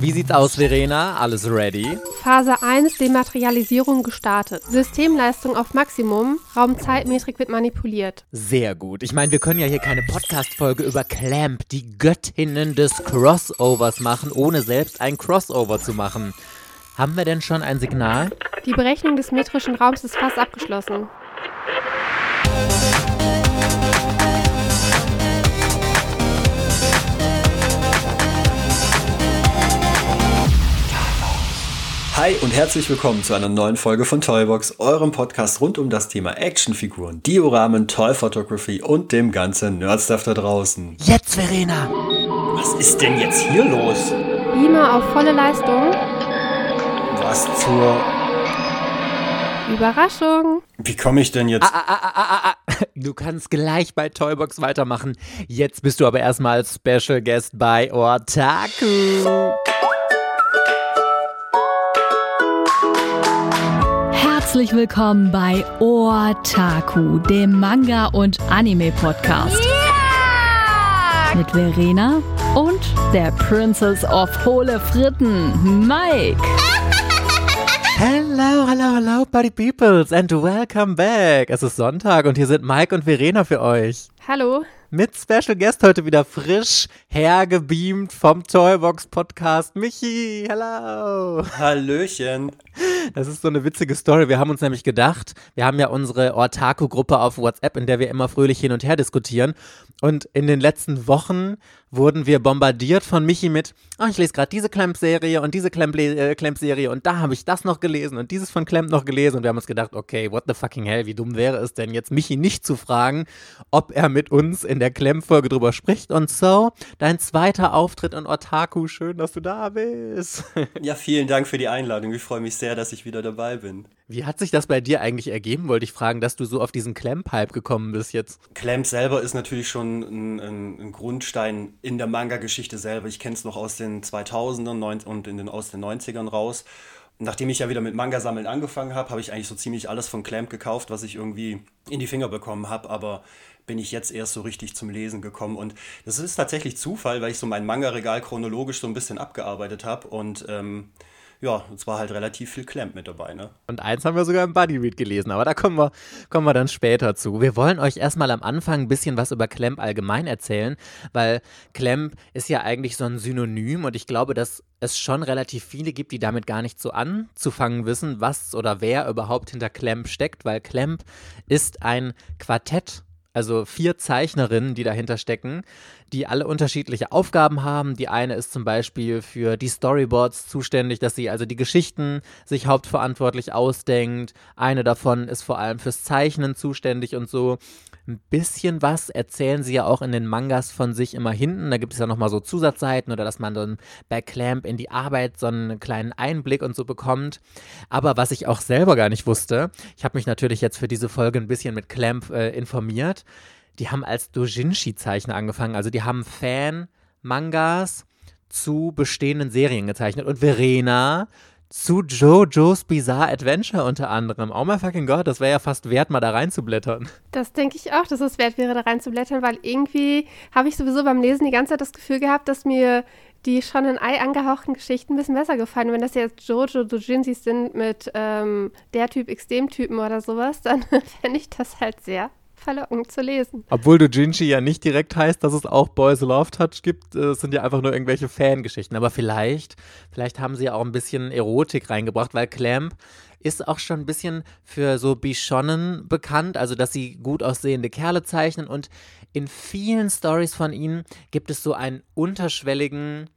Wie sieht's aus, Verena? Alles ready? Phase 1 Dematerialisierung gestartet. Systemleistung auf Maximum. Raumzeitmetrik wird manipuliert. Sehr gut. Ich meine, wir können ja hier keine Podcast-Folge über Clamp, die Göttinnen des Crossovers machen, ohne selbst ein Crossover zu machen. Haben wir denn schon ein Signal? Die Berechnung des metrischen Raums ist fast abgeschlossen. Hi und herzlich willkommen zu einer neuen Folge von Toybox, eurem Podcast rund um das Thema Actionfiguren, Dioramen, Toy Photography und dem ganzen Nerdstuff da draußen. Jetzt, Verena! Was ist denn jetzt hier los? Beamer auf volle Leistung. Was zur... Überraschung. Wie komme ich denn jetzt... Ah, ah, ah, ah, ah, ah. Du kannst gleich bei Toybox weitermachen. Jetzt bist du aber erstmal Special Guest bei Otaku. Herzlich willkommen bei Otaku, dem Manga- und Anime-Podcast. Mit Verena und der Princess of Hohle Fritten, Mike. Hello, hello, hello, Buddy Peoples and welcome back. Es ist Sonntag und hier sind Mike und Verena für euch. Hallo. Mit Special Guest heute wieder frisch hergebeamt vom Toybox Podcast. Michi, hello. Hallöchen. Das ist so eine witzige Story. Wir haben uns nämlich gedacht, wir haben ja unsere Ortaku-Gruppe auf WhatsApp, in der wir immer fröhlich hin und her diskutieren. Und in den letzten Wochen wurden wir bombardiert von Michi mit, oh, ich lese gerade diese Clamp-Serie und diese äh, Clamp-Serie und da habe ich das noch gelesen und dieses von Clamp noch gelesen. Und wir haben uns gedacht, okay, what the fucking hell, wie dumm wäre es denn jetzt, Michi nicht zu fragen, ob er mit uns in der Clamp-Folge drüber spricht. Und so, dein zweiter Auftritt in Ortaku, schön, dass du da bist. Ja, vielen Dank für die Einladung. Ich freue mich sehr, dass ich wieder dabei bin. Wie hat sich das bei dir eigentlich ergeben, wollte ich fragen, dass du so auf diesen Clamp-Hype gekommen bist jetzt? Clamp selber ist natürlich schon ein, ein, ein Grundstein in der Manga-Geschichte selber. Ich kenne es noch aus den 2000ern und in den, aus den 90ern raus. Nachdem ich ja wieder mit Manga-Sammeln angefangen habe, habe ich eigentlich so ziemlich alles von Clamp gekauft, was ich irgendwie in die Finger bekommen habe. Aber bin ich jetzt erst so richtig zum Lesen gekommen. Und das ist tatsächlich Zufall, weil ich so mein Manga-Regal chronologisch so ein bisschen abgearbeitet habe. Und ähm, ja, es war halt relativ viel Clamp mit dabei, ne? Und eins haben wir sogar im Bodyread gelesen, aber da kommen wir, kommen wir dann später zu. Wir wollen euch erstmal am Anfang ein bisschen was über Clamp allgemein erzählen, weil Clamp ist ja eigentlich so ein Synonym und ich glaube, dass es schon relativ viele gibt, die damit gar nicht so anzufangen wissen, was oder wer überhaupt hinter Clamp steckt, weil Clamp ist ein Quartett also vier Zeichnerinnen, die dahinter stecken, die alle unterschiedliche Aufgaben haben. Die eine ist zum Beispiel für die Storyboards zuständig, dass sie also die Geschichten sich hauptverantwortlich ausdenkt. Eine davon ist vor allem fürs Zeichnen zuständig und so ein bisschen was erzählen sie ja auch in den Mangas von sich immer hinten. Da gibt es ja nochmal so Zusatzseiten oder dass man dann bei Clamp in die Arbeit so einen kleinen Einblick und so bekommt. Aber was ich auch selber gar nicht wusste, ich habe mich natürlich jetzt für diese Folge ein bisschen mit Clamp äh, informiert. Die haben als Dojinshi-Zeichner angefangen. Also die haben Fan-Mangas zu bestehenden Serien gezeichnet. Und Verena zu JoJo's Bizarre Adventure unter anderem. Oh my fucking God, das wäre ja fast wert, mal da reinzublättern. Das denke ich auch, dass es wert wäre, da reinzublättern, weil irgendwie habe ich sowieso beim Lesen die ganze Zeit das Gefühl gehabt, dass mir die schon in Ei angehauchten Geschichten ein bisschen besser gefallen. Wenn das jetzt Jojo Dojinsis sind mit ähm, der Typ X dem Typen oder sowas, dann fände ich das halt sehr verlockend zu lesen. Obwohl Dojinshi ja nicht direkt heißt, dass es auch Boys Love Touch gibt, äh, es sind ja einfach nur irgendwelche Fangeschichten. Aber vielleicht, vielleicht haben sie ja auch ein bisschen Erotik reingebracht, weil Clamp ist auch schon ein bisschen für so Bishonnen bekannt, also dass sie gut aussehende Kerle zeichnen und in vielen Stories von ihnen gibt es so einen unterschwelligen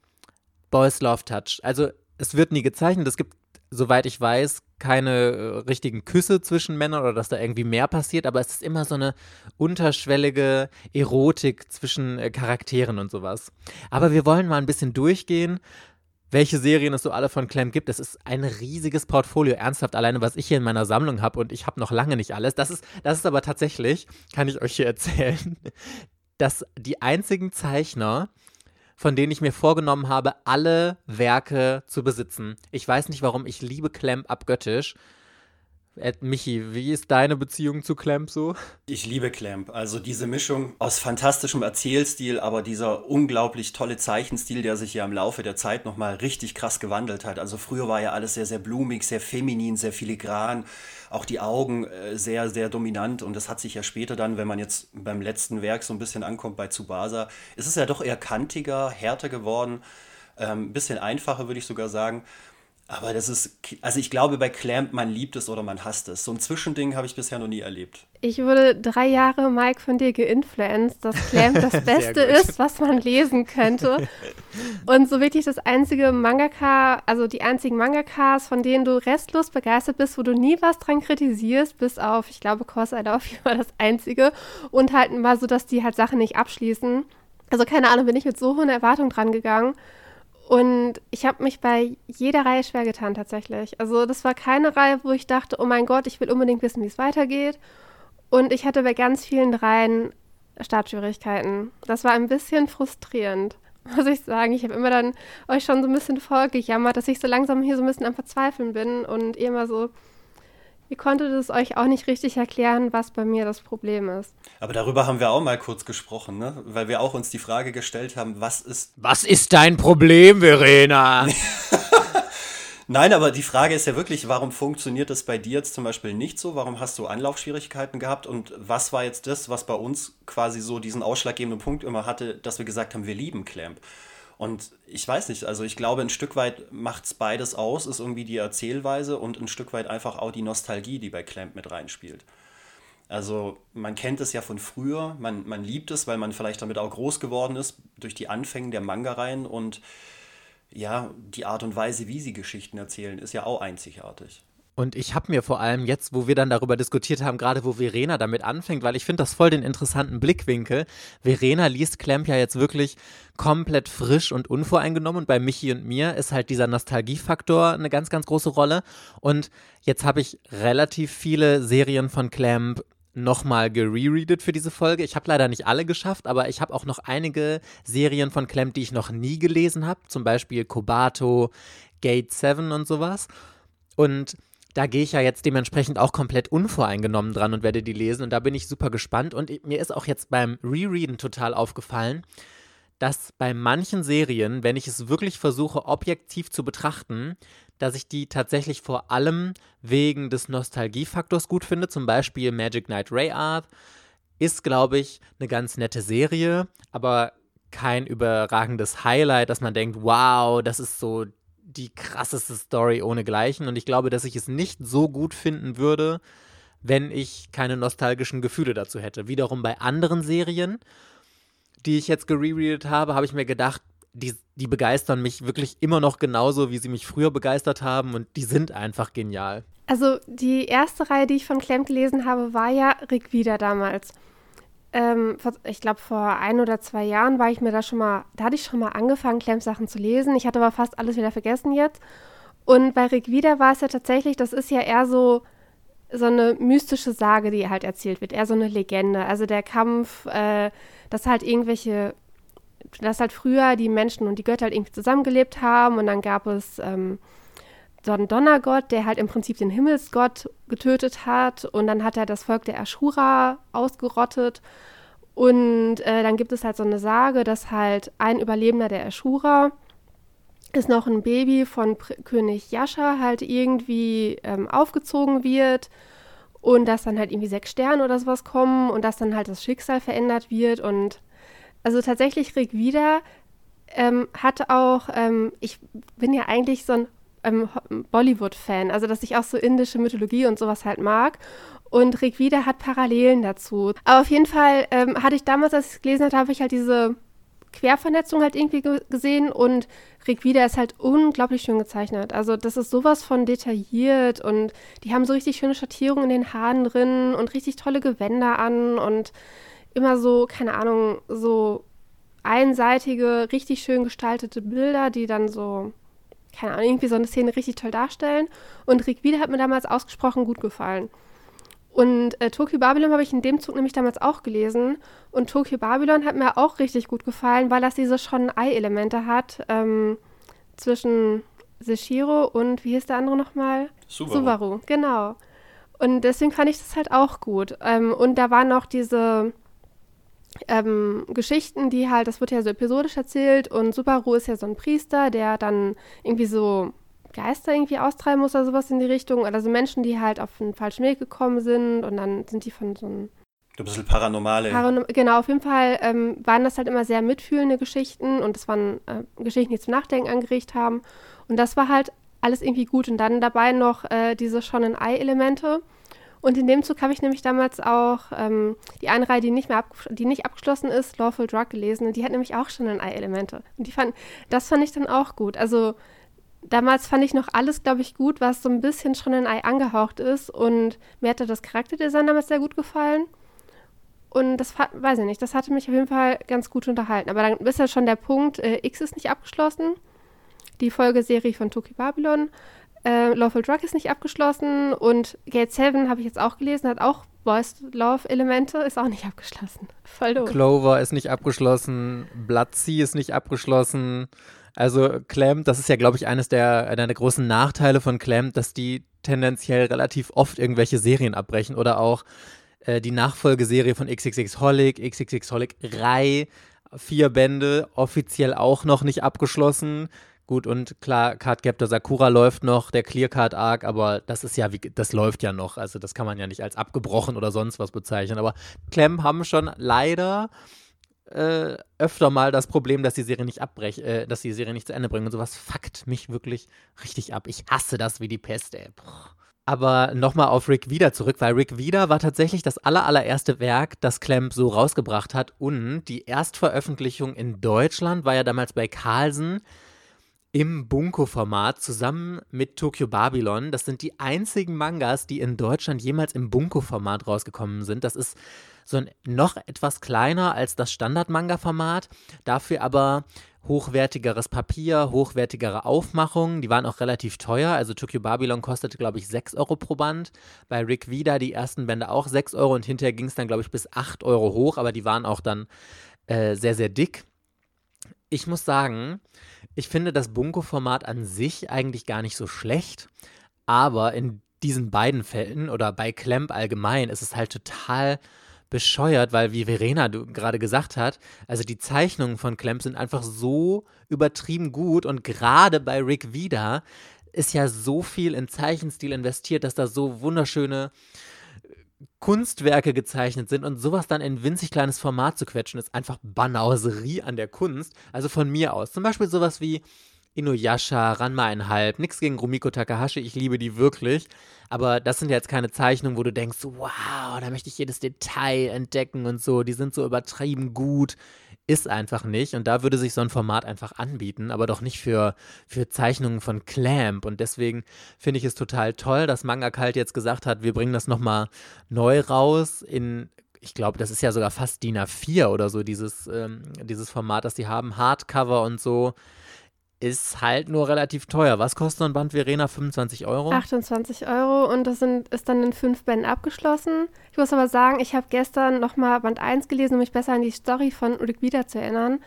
Boys Love Touch. Also es wird nie gezeichnet, es gibt soweit ich weiß, keine äh, richtigen Küsse zwischen Männern oder dass da irgendwie mehr passiert, aber es ist immer so eine unterschwellige Erotik zwischen äh, Charakteren und sowas. Aber wir wollen mal ein bisschen durchgehen, welche Serien es so alle von Clem gibt. Das ist ein riesiges Portfolio, ernsthaft alleine, was ich hier in meiner Sammlung habe und ich habe noch lange nicht alles. Das ist, das ist aber tatsächlich, kann ich euch hier erzählen, dass die einzigen Zeichner, von denen ich mir vorgenommen habe, alle Werke zu besitzen. Ich weiß nicht warum, ich liebe Clamp abgöttisch. Ed Michi, wie ist deine Beziehung zu Clamp so? Ich liebe Clamp. Also diese Mischung aus fantastischem Erzählstil, aber dieser unglaublich tolle Zeichenstil, der sich ja im Laufe der Zeit nochmal richtig krass gewandelt hat. Also früher war ja alles sehr, sehr blumig, sehr feminin, sehr filigran. Auch die Augen äh, sehr, sehr dominant. Und das hat sich ja später dann, wenn man jetzt beim letzten Werk so ein bisschen ankommt bei Tsubasa, ist es ja doch eher kantiger, härter geworden. Ein ähm, bisschen einfacher, würde ich sogar sagen. Aber das ist, also ich glaube, bei Clamp, man liebt es oder man hasst es. So ein Zwischending habe ich bisher noch nie erlebt. Ich wurde drei Jahre, Mike, von dir geinfluenced, dass Clamp das Beste ist, was man lesen könnte. Und so wirklich das einzige Mangaka, also die einzigen Mangakas, von denen du restlos begeistert bist, wo du nie was dran kritisierst, bis auf, ich glaube, Course I Love You war das einzige. Und halt mal so, dass die halt Sachen nicht abschließen. Also keine Ahnung, bin ich mit so hohen Erwartungen dran gegangen. Und ich habe mich bei jeder Reihe schwer getan tatsächlich. Also das war keine Reihe, wo ich dachte, oh mein Gott, ich will unbedingt wissen, wie es weitergeht. Und ich hatte bei ganz vielen Reihen Startschwierigkeiten. Das war ein bisschen frustrierend, muss ich sagen. Ich habe immer dann euch schon so ein bisschen vorgejammert, dass ich so langsam hier so ein bisschen am Verzweifeln bin und ihr immer so, Ihr konntet es euch auch nicht richtig erklären, was bei mir das Problem ist. Aber darüber haben wir auch mal kurz gesprochen, ne? Weil wir auch uns die Frage gestellt haben, was ist. Was ist dein Problem, Verena? Nein, aber die Frage ist ja wirklich, warum funktioniert das bei dir jetzt zum Beispiel nicht so? Warum hast du Anlaufschwierigkeiten gehabt? Und was war jetzt das, was bei uns quasi so diesen ausschlaggebenden Punkt immer hatte, dass wir gesagt haben, wir lieben Clamp? Und ich weiß nicht, also ich glaube, ein Stück weit macht es beides aus, ist irgendwie die Erzählweise und ein Stück weit einfach auch die Nostalgie, die bei Clamp mit reinspielt. Also man kennt es ja von früher, man, man liebt es, weil man vielleicht damit auch groß geworden ist durch die Anfänge der Manga-Reihen und ja, die Art und Weise, wie sie Geschichten erzählen, ist ja auch einzigartig. Und ich habe mir vor allem jetzt, wo wir dann darüber diskutiert haben, gerade wo Verena damit anfängt, weil ich finde das voll den interessanten Blickwinkel. Verena liest Clamp ja jetzt wirklich komplett frisch und unvoreingenommen und bei Michi und mir ist halt dieser Nostalgiefaktor eine ganz, ganz große Rolle. Und jetzt habe ich relativ viele Serien von Clamp nochmal gerereadet für diese Folge. Ich habe leider nicht alle geschafft, aber ich habe auch noch einige Serien von Clamp, die ich noch nie gelesen habe. Zum Beispiel Kobato, Gate 7 und sowas. Und da gehe ich ja jetzt dementsprechend auch komplett unvoreingenommen dran und werde die lesen. Und da bin ich super gespannt. Und mir ist auch jetzt beim Rereaden total aufgefallen, dass bei manchen Serien, wenn ich es wirklich versuche, objektiv zu betrachten, dass ich die tatsächlich vor allem wegen des Nostalgiefaktors gut finde. Zum Beispiel Magic Knight Ray Art ist, glaube ich, eine ganz nette Serie, aber kein überragendes Highlight, dass man denkt, wow, das ist so die krasseste Story ohnegleichen. Und ich glaube, dass ich es nicht so gut finden würde, wenn ich keine nostalgischen Gefühle dazu hätte. Wiederum bei anderen Serien, die ich jetzt gerereadet habe, habe ich mir gedacht, die, die begeistern mich wirklich immer noch genauso, wie sie mich früher begeistert haben und die sind einfach genial. Also die erste Reihe, die ich von Clem gelesen habe, war ja Rick wieder damals ähm, ich glaube, vor ein oder zwei Jahren war ich mir da schon mal, da hatte ich schon mal angefangen, Clems-Sachen zu lesen. Ich hatte aber fast alles wieder vergessen jetzt. Und bei Rick Wieder war es ja tatsächlich, das ist ja eher so, so eine mystische Sage, die halt erzählt wird, eher so eine Legende. Also der Kampf, äh, dass halt irgendwelche, dass halt früher die Menschen und die Götter halt irgendwie zusammengelebt haben und dann gab es ähm, so einen Donnergott, der halt im Prinzip den Himmelsgott getötet hat. Und dann hat er das Volk der Ashura ausgerottet. Und äh, dann gibt es halt so eine Sage, dass halt ein Überlebender der Ashura ist noch ein Baby von Pr König Yasha halt irgendwie ähm, aufgezogen wird. Und dass dann halt irgendwie sechs Sterne oder sowas kommen und dass dann halt das Schicksal verändert wird. Und also tatsächlich Rick wieder ähm, hat auch, ähm, ich bin ja eigentlich so ein ähm, Bollywood-Fan, also dass ich auch so indische Mythologie und sowas halt mag. Und Wieder hat Parallelen dazu. Aber auf jeden Fall ähm, hatte ich damals, als ich es gelesen habe, habe ich halt diese Quervernetzung halt irgendwie gesehen und Wieder ist halt unglaublich schön gezeichnet. Also das ist sowas von detailliert und die haben so richtig schöne Schattierungen in den Haaren drin und richtig tolle Gewänder an und immer so, keine Ahnung, so einseitige, richtig schön gestaltete Bilder, die dann so keine Ahnung, irgendwie so eine Szene richtig toll darstellen. Und Rick Wieder hat mir damals ausgesprochen gut gefallen. Und äh, Tokyo Babylon habe ich in dem Zug nämlich damals auch gelesen. Und Tokyo Babylon hat mir auch richtig gut gefallen, weil das diese schon Ei-Elemente hat ähm, zwischen Seshiro und wie hieß der andere nochmal? Subaru. Subaru, genau. Und deswegen fand ich das halt auch gut. Ähm, und da waren noch diese ähm, Geschichten, die halt, das wird ja so episodisch erzählt und Subaru ist ja so ein Priester, der dann irgendwie so Geister irgendwie austreiben muss oder sowas in die Richtung. Oder so Menschen, die halt auf einen falschen Weg gekommen sind und dann sind die von so einem ein bisschen paranormale. Paranorm genau, auf jeden Fall ähm, waren das halt immer sehr mitfühlende Geschichten und es waren äh, Geschichten, die zum Nachdenken angeregt haben. Und das war halt alles irgendwie gut. Und dann dabei noch äh, diese Shonen-Ei-Elemente. Und in dem Zug habe ich nämlich damals auch ähm, die eine Reihe, die nicht mehr die nicht abgeschlossen ist, Lawful Drug gelesen. Und die hat nämlich auch Shonen-Ei-Elemente. Und die fand, das fand ich dann auch gut. Also damals fand ich noch alles, glaube ich, gut, was so ein bisschen Shonen-Ei angehaucht ist. Und mir hatte das Charakterdesign damals sehr gut gefallen. Und das weiß ich nicht, das hatte mich auf jeden Fall ganz gut unterhalten. Aber dann ist ja schon der Punkt, äh, X ist nicht abgeschlossen. Die Folgeserie von Toki Babylon. Äh, Lawful Drug ist nicht abgeschlossen. Und Gate 7 habe ich jetzt auch gelesen, hat auch Boys Love Elemente, ist auch nicht abgeschlossen. Voll doof. Clover ist nicht abgeschlossen. Blood Sea ist nicht abgeschlossen. Also Clamp, das ist ja, glaube ich, eines der, einer der großen Nachteile von Clamp, dass die tendenziell relativ oft irgendwelche Serien abbrechen oder auch äh, die Nachfolgeserie von XXX Holic, XXX Holic Rai, vier Bände, offiziell auch noch nicht abgeschlossen. Gut, und klar, Card Captor Sakura läuft noch, der Clear Card Arc, aber das ist ja, wie, das läuft ja noch. Also, das kann man ja nicht als abgebrochen oder sonst was bezeichnen. Aber Clem haben schon leider äh, öfter mal das Problem, dass die Serie nicht abbrechen, äh, dass die Serie nicht zu Ende bringen. Und sowas fuckt mich wirklich richtig ab. Ich hasse das wie die Pest, ey. Boah. Aber nochmal auf Rick Wieder zurück, weil Rick Wieder war tatsächlich das allerallererste Werk, das Clamp so rausgebracht hat. Und die Erstveröffentlichung in Deutschland war ja damals bei Carlsen im Bunko-Format zusammen mit Tokyo Babylon. Das sind die einzigen Mangas, die in Deutschland jemals im Bunko-Format rausgekommen sind. Das ist so ein noch etwas kleiner als das Standard-Manga-Format, dafür aber hochwertigeres Papier, hochwertigere Aufmachungen. Die waren auch relativ teuer. Also Tokyo Babylon kostete, glaube ich, 6 Euro pro Band. Bei Rick Vida die ersten Bände auch 6 Euro und hinterher ging es dann, glaube ich, bis 8 Euro hoch, aber die waren auch dann äh, sehr, sehr dick. Ich muss sagen, ich finde das Bunko-Format an sich eigentlich gar nicht so schlecht, aber in diesen beiden Fällen oder bei Clamp allgemein ist es halt total bescheuert, weil wie Verena gerade gesagt hat, also die Zeichnungen von Clem sind einfach so übertrieben gut und gerade bei Rick Vida ist ja so viel in Zeichenstil investiert, dass da so wunderschöne Kunstwerke gezeichnet sind und sowas dann in winzig kleines Format zu quetschen, ist einfach Banauserie an der Kunst. Also von mir aus. Zum Beispiel sowas wie Inuyasha, Ranma einhalb, nichts gegen Rumiko Takahashi, ich liebe die wirklich. Aber das sind jetzt keine Zeichnungen, wo du denkst, wow, da möchte ich jedes Detail entdecken und so. Die sind so übertrieben gut. Ist einfach nicht. Und da würde sich so ein Format einfach anbieten, aber doch nicht für, für Zeichnungen von Clamp. Und deswegen finde ich es total toll, dass Manga Kalt jetzt gesagt hat, wir bringen das nochmal neu raus in ich glaube, das ist ja sogar fast DIN A4 oder so, dieses, ähm, dieses Format, das die haben, Hardcover und so ist halt nur relativ teuer. Was kostet so ein Band Verena? 25 Euro? 28 Euro und das sind, ist dann in fünf Bänden abgeschlossen. Ich muss aber sagen, ich habe gestern nochmal Band 1 gelesen, um mich besser an die Story von Rick wieder zu erinnern.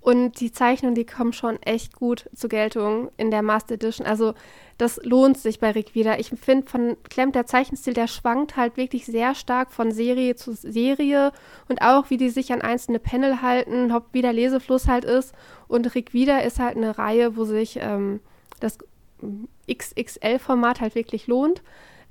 Und die Zeichnungen, die kommen schon echt gut zur Geltung in der Master Edition. Also das lohnt sich bei Rick wieder. Ich finde von Clem der Zeichenstil, der schwankt halt wirklich sehr stark von Serie zu Serie und auch wie die sich an einzelne Panel halten, ob wie der Lesefluss halt ist. Und wieder ist halt eine Reihe, wo sich ähm, das XXL-Format halt wirklich lohnt.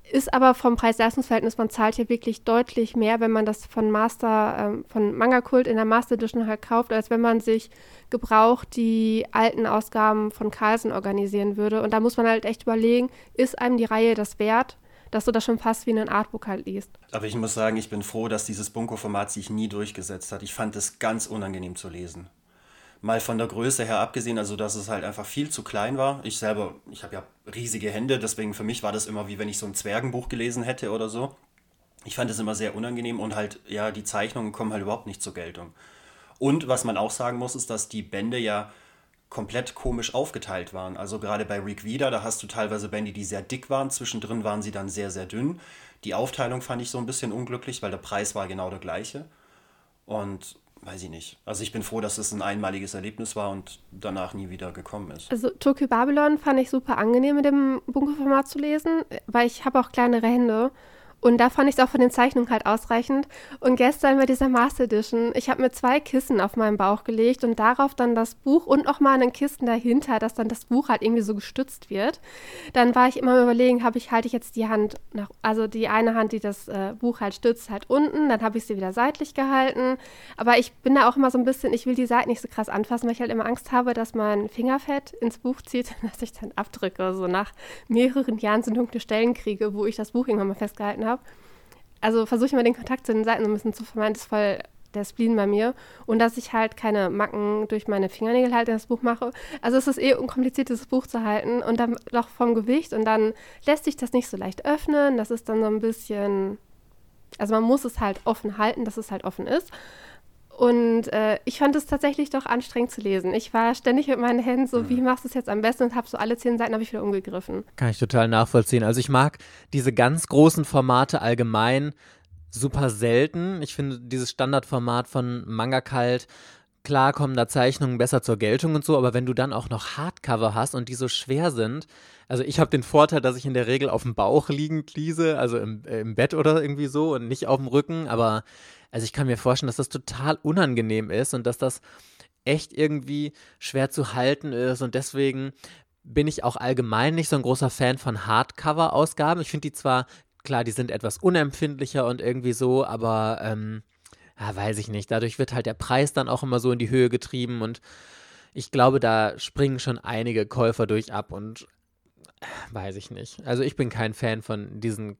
Ist aber vom Preis-Leistungs-Verhältnis, man zahlt hier wirklich deutlich mehr, wenn man das von Master, ähm, von Manga Kult in der Master Edition halt kauft, als wenn man sich gebraucht die alten Ausgaben von Carlsen organisieren würde. Und da muss man halt echt überlegen, ist einem die Reihe das wert, dass du das schon fast wie ein Artbook halt liest. Aber ich muss sagen, ich bin froh, dass dieses Bunko-Format sich nie durchgesetzt hat. Ich fand es ganz unangenehm zu lesen mal von der Größe her abgesehen, also dass es halt einfach viel zu klein war. Ich selber, ich habe ja riesige Hände, deswegen für mich war das immer wie wenn ich so ein Zwergenbuch gelesen hätte oder so. Ich fand es immer sehr unangenehm und halt, ja, die Zeichnungen kommen halt überhaupt nicht zur Geltung. Und was man auch sagen muss, ist, dass die Bände ja komplett komisch aufgeteilt waren. Also gerade bei Rick Wieder, da hast du teilweise Bände, die sehr dick waren, zwischendrin waren sie dann sehr, sehr dünn. Die Aufteilung fand ich so ein bisschen unglücklich, weil der Preis war genau der gleiche. Und weiß ich nicht. Also ich bin froh, dass es ein einmaliges Erlebnis war und danach nie wieder gekommen ist. Also Tokyo Babylon fand ich super angenehm mit dem Bunkerformat zu lesen, weil ich habe auch kleinere Hände Und da fand ich es auch von den Zeichnungen halt ausreichend. Und gestern bei dieser Master Edition, ich habe mir zwei Kissen auf meinen Bauch gelegt und darauf dann das Buch und nochmal ein Kissen dahinter, dass dann das Buch halt irgendwie so gestützt wird. Dann war ich immer überlegen, habe ich, halte ich jetzt die Hand nach, also die eine Hand, die das äh, Buch halt stützt, halt unten, dann habe ich sie wieder seitlich gehalten. Aber ich bin da auch immer so ein bisschen, ich will die Seiten nicht so krass anfassen, weil ich halt immer Angst habe, dass mein Fingerfett ins Buch zieht, dass ich dann abdrücke. So nach mehreren Jahren so dunkle Stellen kriege, wo ich das Buch irgendwann mal festgehalten habe. Also versuche ich mal den Kontakt zu den Seiten so ein bisschen zu vermeiden. Das ist voll der Spleen bei mir. Und dass ich halt keine Macken durch meine Fingernägel halt in das Buch mache. Also es ist eh unkompliziert, dieses Buch zu halten. Und dann noch vom Gewicht. Und dann lässt sich das nicht so leicht öffnen. Das ist dann so ein bisschen. Also man muss es halt offen halten, dass es halt offen ist. Und äh, ich fand es tatsächlich doch anstrengend zu lesen. Ich war ständig mit meinen Händen so, wie machst du es jetzt am besten? Und habe so alle zehn Seiten habe ich wieder umgegriffen. Kann ich total nachvollziehen. Also ich mag diese ganz großen Formate allgemein super selten. Ich finde dieses Standardformat von Manga Kalt klar kommen da Zeichnungen besser zur Geltung und so, aber wenn du dann auch noch Hardcover hast und die so schwer sind, also ich habe den Vorteil, dass ich in der Regel auf dem Bauch liegend lese, also im, äh, im Bett oder irgendwie so und nicht auf dem Rücken, aber also ich kann mir vorstellen, dass das total unangenehm ist und dass das echt irgendwie schwer zu halten ist und deswegen bin ich auch allgemein nicht so ein großer Fan von Hardcover-Ausgaben. Ich finde die zwar, klar, die sind etwas unempfindlicher und irgendwie so, aber ähm, ja, weiß ich nicht. Dadurch wird halt der Preis dann auch immer so in die Höhe getrieben und ich glaube, da springen schon einige Käufer durch ab und äh, weiß ich nicht. Also ich bin kein Fan von diesen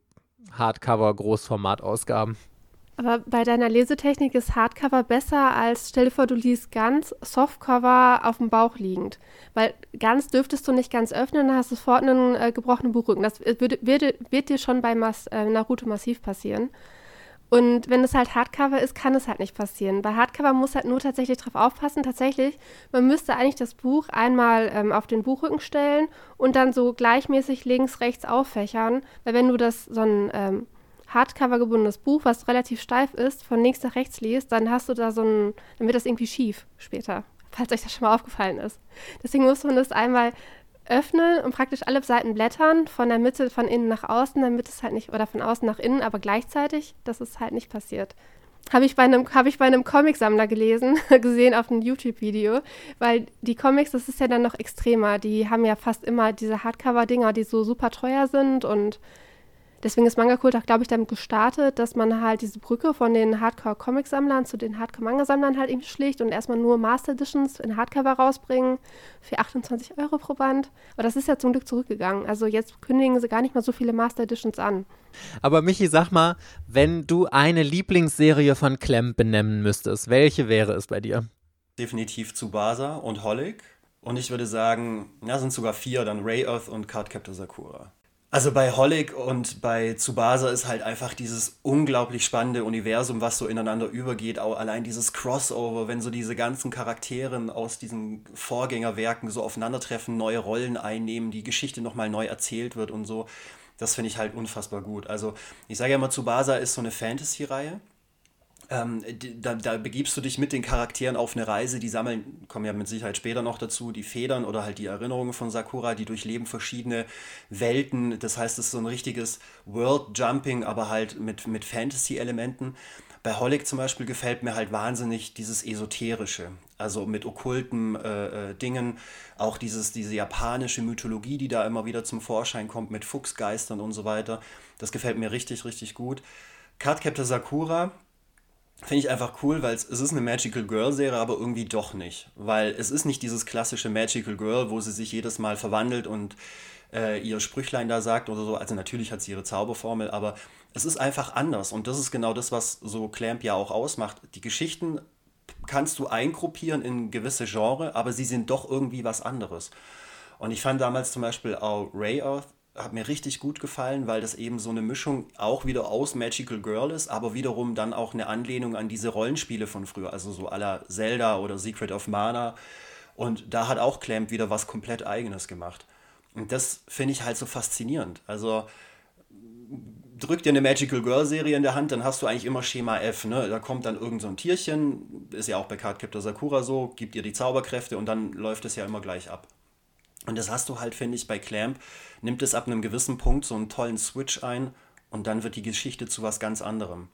Hardcover-Großformat-Ausgaben. Aber bei deiner Lesetechnik ist Hardcover besser als, stell dir vor, du liest ganz Softcover auf dem Bauch liegend. Weil ganz dürftest du nicht ganz öffnen, dann hast du sofort einen äh, gebrochenen Buchrücken. Das wird, wird, wird, dir schon bei Mas, äh, Naruto massiv passieren. Und wenn es halt Hardcover ist, kann es halt nicht passieren. Bei Hardcover muss halt nur tatsächlich drauf aufpassen. Tatsächlich, man müsste eigentlich das Buch einmal ähm, auf den Buchrücken stellen und dann so gleichmäßig links, rechts auffächern. Weil wenn du das so ein ähm, Hardcover gebundenes Buch, was relativ steif ist, von links nach rechts liest, dann hast du da so ein, dann wird das irgendwie schief später, falls euch das schon mal aufgefallen ist. Deswegen muss man das einmal öffnen und praktisch alle Seiten blättern, von der Mitte, von innen nach außen, damit es halt nicht, oder von außen nach innen, aber gleichzeitig, dass es halt nicht passiert. Habe ich bei einem, hab ich bei einem Comicsammler gelesen, gesehen auf einem YouTube-Video, weil die Comics, das ist ja dann noch extremer. Die haben ja fast immer diese Hardcover-Dinger, die so super teuer sind und Deswegen ist Manga Kult auch, glaube ich, damit gestartet, dass man halt diese Brücke von den Hardcore-Comic-Sammlern zu den Hardcore-Manga-Sammlern halt eben schlicht und erstmal nur Master Editions in Hardcover rausbringen für 28 Euro pro Band. Aber das ist ja zum Glück zurückgegangen. Also jetzt kündigen sie gar nicht mal so viele Master Editions an. Aber Michi, sag mal, wenn du eine Lieblingsserie von Clem benennen müsstest, welche wäre es bei dir? Definitiv Tsubasa und Holic. Und ich würde sagen, ja, sind sogar vier, dann Ray Earth und Cardcaptor Sakura. Also bei Holic und bei Tsubasa ist halt einfach dieses unglaublich spannende Universum, was so ineinander übergeht. Auch allein dieses Crossover, wenn so diese ganzen Charaktere aus diesen Vorgängerwerken so aufeinandertreffen, neue Rollen einnehmen, die Geschichte nochmal neu erzählt wird und so. Das finde ich halt unfassbar gut. Also ich sage ja immer, Tsubasa ist so eine Fantasy-Reihe ähm, da, da, begibst du dich mit den Charakteren auf eine Reise, die sammeln, kommen ja mit Sicherheit später noch dazu, die Federn oder halt die Erinnerungen von Sakura, die durchleben verschiedene Welten. Das heißt, es ist so ein richtiges World-Jumping, aber halt mit, mit Fantasy-Elementen. Bei Holic zum Beispiel gefällt mir halt wahnsinnig dieses Esoterische, also mit okkulten äh, äh, Dingen, auch dieses, diese japanische Mythologie, die da immer wieder zum Vorschein kommt, mit Fuchsgeistern und so weiter. Das gefällt mir richtig, richtig gut. Cardcaptor Sakura, Finde ich einfach cool, weil es, ist eine Magical Girl-Serie, aber irgendwie doch nicht. Weil es ist nicht dieses klassische Magical Girl, wo sie sich jedes Mal verwandelt und äh, ihr Sprüchlein da sagt oder so. Also natürlich hat sie ihre Zauberformel, aber es ist einfach anders. Und das ist genau das, was so Clamp ja auch ausmacht. Die Geschichten kannst du eingruppieren in gewisse Genre, aber sie sind doch irgendwie was anderes. Und ich fand damals zum Beispiel auch Ray Earth hat mir richtig gut gefallen, weil das eben so eine Mischung auch wieder aus Magical Girl ist, aber wiederum dann auch eine Anlehnung an diese Rollenspiele von früher, also so aller Zelda oder Secret of Mana. Und da hat auch Clamp wieder was komplett eigenes gemacht. Und das finde ich halt so faszinierend. Also drück dir eine Magical Girl Serie in der Hand, dann hast du eigentlich immer Schema F. Ne? Da kommt dann irgend so ein Tierchen, ist ja auch bei Cardcaptor Sakura so, gibt ihr die Zauberkräfte und dann läuft es ja immer gleich ab. Und das hast du halt, finde ich, bei Clamp, nimmt es ab einem gewissen Punkt so einen tollen Switch ein und dann wird die Geschichte zu was ganz anderem.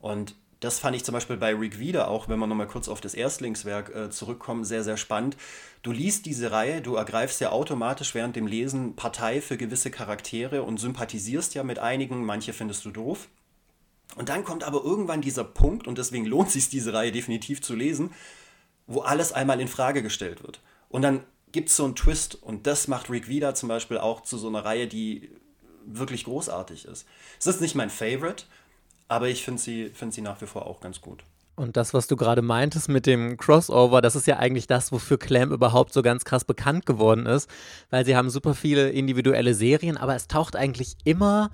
Und das fand ich zum Beispiel bei Rick wieder, auch wenn wir nochmal kurz auf das Erstlingswerk äh, zurückkommen, sehr, sehr spannend. Du liest diese Reihe, du ergreifst ja automatisch während dem Lesen Partei für gewisse Charaktere und sympathisierst ja mit einigen, manche findest du doof. Und dann kommt aber irgendwann dieser Punkt, und deswegen lohnt es sich, diese Reihe definitiv zu lesen, wo alles einmal in Frage gestellt wird. Und dann gibt es so einen Twist, und das macht Rick wieder zum Beispiel auch zu so einer Reihe, die wirklich großartig ist. Es ist nicht mein Favorite, aber ich finde sie, find sie nach wie vor auch ganz gut. Und das, was du gerade meintest mit dem Crossover, das ist ja eigentlich das, wofür Clamp überhaupt so ganz krass bekannt geworden ist, weil sie haben super viele individuelle Serien, aber es taucht eigentlich immer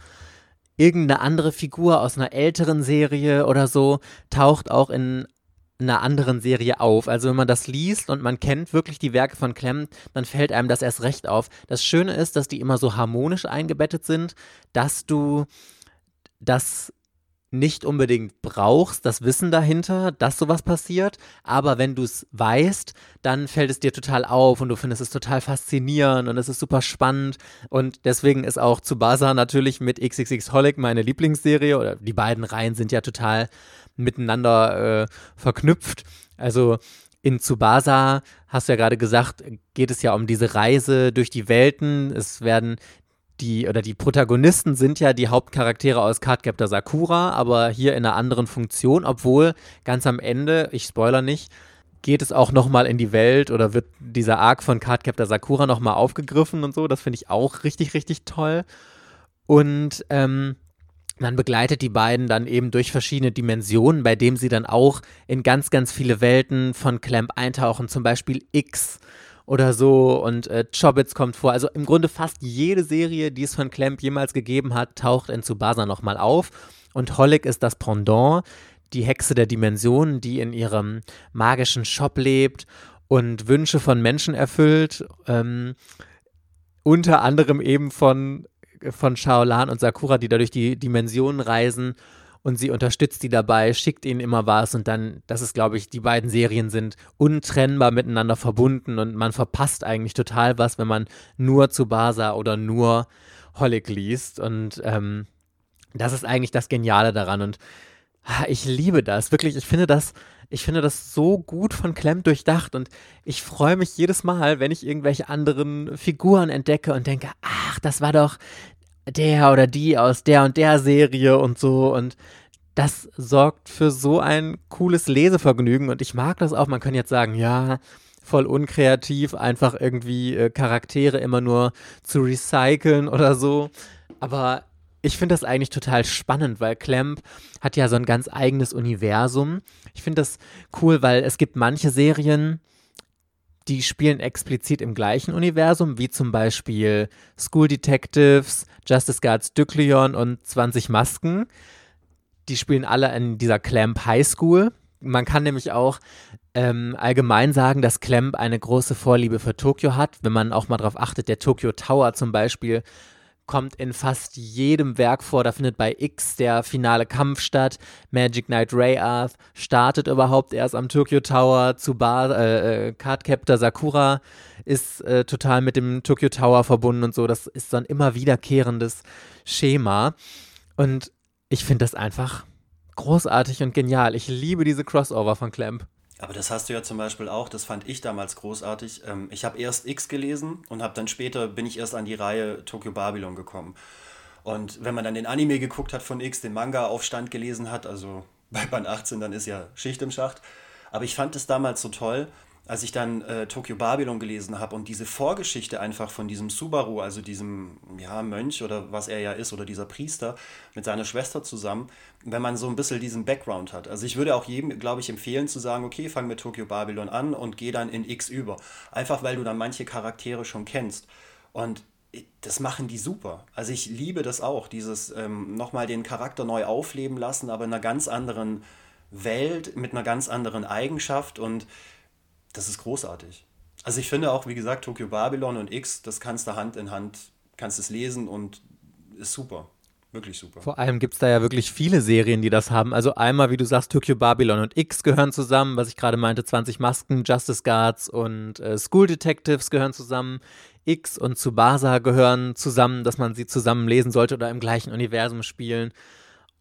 irgendeine andere Figur aus einer älteren Serie oder so, taucht auch in einer anderen Serie auf. Also wenn man das liest und man kennt wirklich die Werke von Clem, dann fällt einem das erst recht auf. Das Schöne ist, dass die immer so harmonisch eingebettet sind, dass du das nicht unbedingt brauchst, das Wissen dahinter, dass sowas passiert, aber wenn du es weißt, dann fällt es dir total auf und du findest es total faszinierend und es ist super spannend und deswegen ist auch Tsubasa natürlich mit XXX Holic meine Lieblingsserie oder die beiden Reihen sind ja total miteinander äh, verknüpft. Also in Tsubasa, hast du ja gerade gesagt, geht es ja um diese Reise durch die Welten. Es werden die oder die Protagonisten sind ja die Hauptcharaktere aus Cardcaptor Sakura, aber hier in einer anderen Funktion, obwohl ganz am Ende, ich spoiler nicht, geht es auch nochmal in die Welt oder wird dieser Arc von Cardcaptor Sakura nochmal aufgegriffen und so. Das finde ich auch richtig, richtig toll. Und ähm, man begleitet die beiden dann eben durch verschiedene Dimensionen, bei dem sie dann auch in ganz, ganz viele Welten von Clamp eintauchen, zum Beispiel X oder so und äh, Chobits kommt vor. Also im Grunde fast jede Serie, die es von Clamp jemals gegeben hat, taucht in Tsubasa nochmal auf. Und Holic ist das Pendant, die Hexe der Dimensionen, die in ihrem magischen Shop lebt und Wünsche von Menschen erfüllt. Ähm, unter anderem eben von, von Shaolan und Sakura, die da durch die Dimensionen reisen und sie unterstützt die dabei, schickt ihnen immer was und dann, das ist, glaube ich, die beiden Serien sind untrennbar miteinander verbunden und man verpasst eigentlich total was, wenn man nur zu Basa oder nur Holic liest und ähm, das ist eigentlich das Geniale daran und ah, ich liebe das, wirklich, ich finde das, ich finde das so gut von Clem durchdacht und ich freue mich jedes Mal, wenn ich irgendwelche anderen Figuren entdecke und denke, ach, das war doch der oder die aus der und der Serie und so und das sorgt für so ein cooles Lesevergnügen und ich mag das auch. Man kann jetzt sagen, ja, voll unkreativ, einfach irgendwie äh, Charaktere immer nur zu recyceln oder so. Aber ich finde das eigentlich total spannend, weil Clamp hat ja so ein ganz eigenes Universum. Ich finde das cool, weil es gibt manche Serien, die spielen explizit im gleichen Universum, wie zum Beispiel School Detectives, Justice Guards Dykleon und 20 Masken. Die spielen alle in dieser Clamp High School. Man kann nämlich auch ähm, allgemein sagen, dass Clamp eine große Vorliebe für Tokio hat. Wenn man auch mal darauf achtet, der Tokyo Tower zum Beispiel kommt in fast jedem Werk vor. Da findet bei X der finale Kampf statt. Magic Knight Rayath startet überhaupt erst am Tokyo Tower. zu äh, äh, Cardcaptor Sakura ist äh, total mit dem Tokyo Tower verbunden und so. Das ist so ein immer wiederkehrendes Schema. Und ich finde das einfach großartig und genial. Ich liebe diese Crossover von Clamp. Aber das hast du ja zum Beispiel auch, das fand ich damals großartig. Ähm, ich habe erst X gelesen und habe dann später, bin ich erst an die Reihe Tokyo Babylon gekommen. Und wenn man dann den Anime geguckt hat von X, den Manga-Aufstand gelesen hat, also bei Band 18, dann ist ja Schicht im Schacht. Aber ich fand es damals so toll, als ich dann äh, Tokyo Babylon gelesen habe und diese Vorgeschichte einfach von diesem Subaru, also diesem ja, Mönch oder was er ja ist oder dieser Priester mit seiner Schwester zusammen, wenn man so ein bisschen diesen Background hat. Also ich würde auch jedem, glaube ich, empfehlen zu sagen, okay, fang mit Tokyo Babylon an und geh dann in X über. Einfach weil du dann manche Charaktere schon kennst. Und das machen die super. Also ich liebe das auch, dieses ähm, nochmal den Charakter neu aufleben lassen, aber in einer ganz anderen Welt, mit einer ganz anderen Eigenschaft und das ist großartig. Also ich finde auch, wie gesagt, Tokyo Babylon und X, das kannst du Hand in Hand, kannst es lesen und ist super. Wirklich super. Vor allem gibt es da ja wirklich viele Serien, die das haben. Also einmal, wie du sagst, Tokyo Babylon und X gehören zusammen, was ich gerade meinte, 20 Masken, Justice Guards und äh, School Detectives gehören zusammen. X und Tsubasa gehören zusammen, dass man sie zusammen lesen sollte oder im gleichen Universum spielen.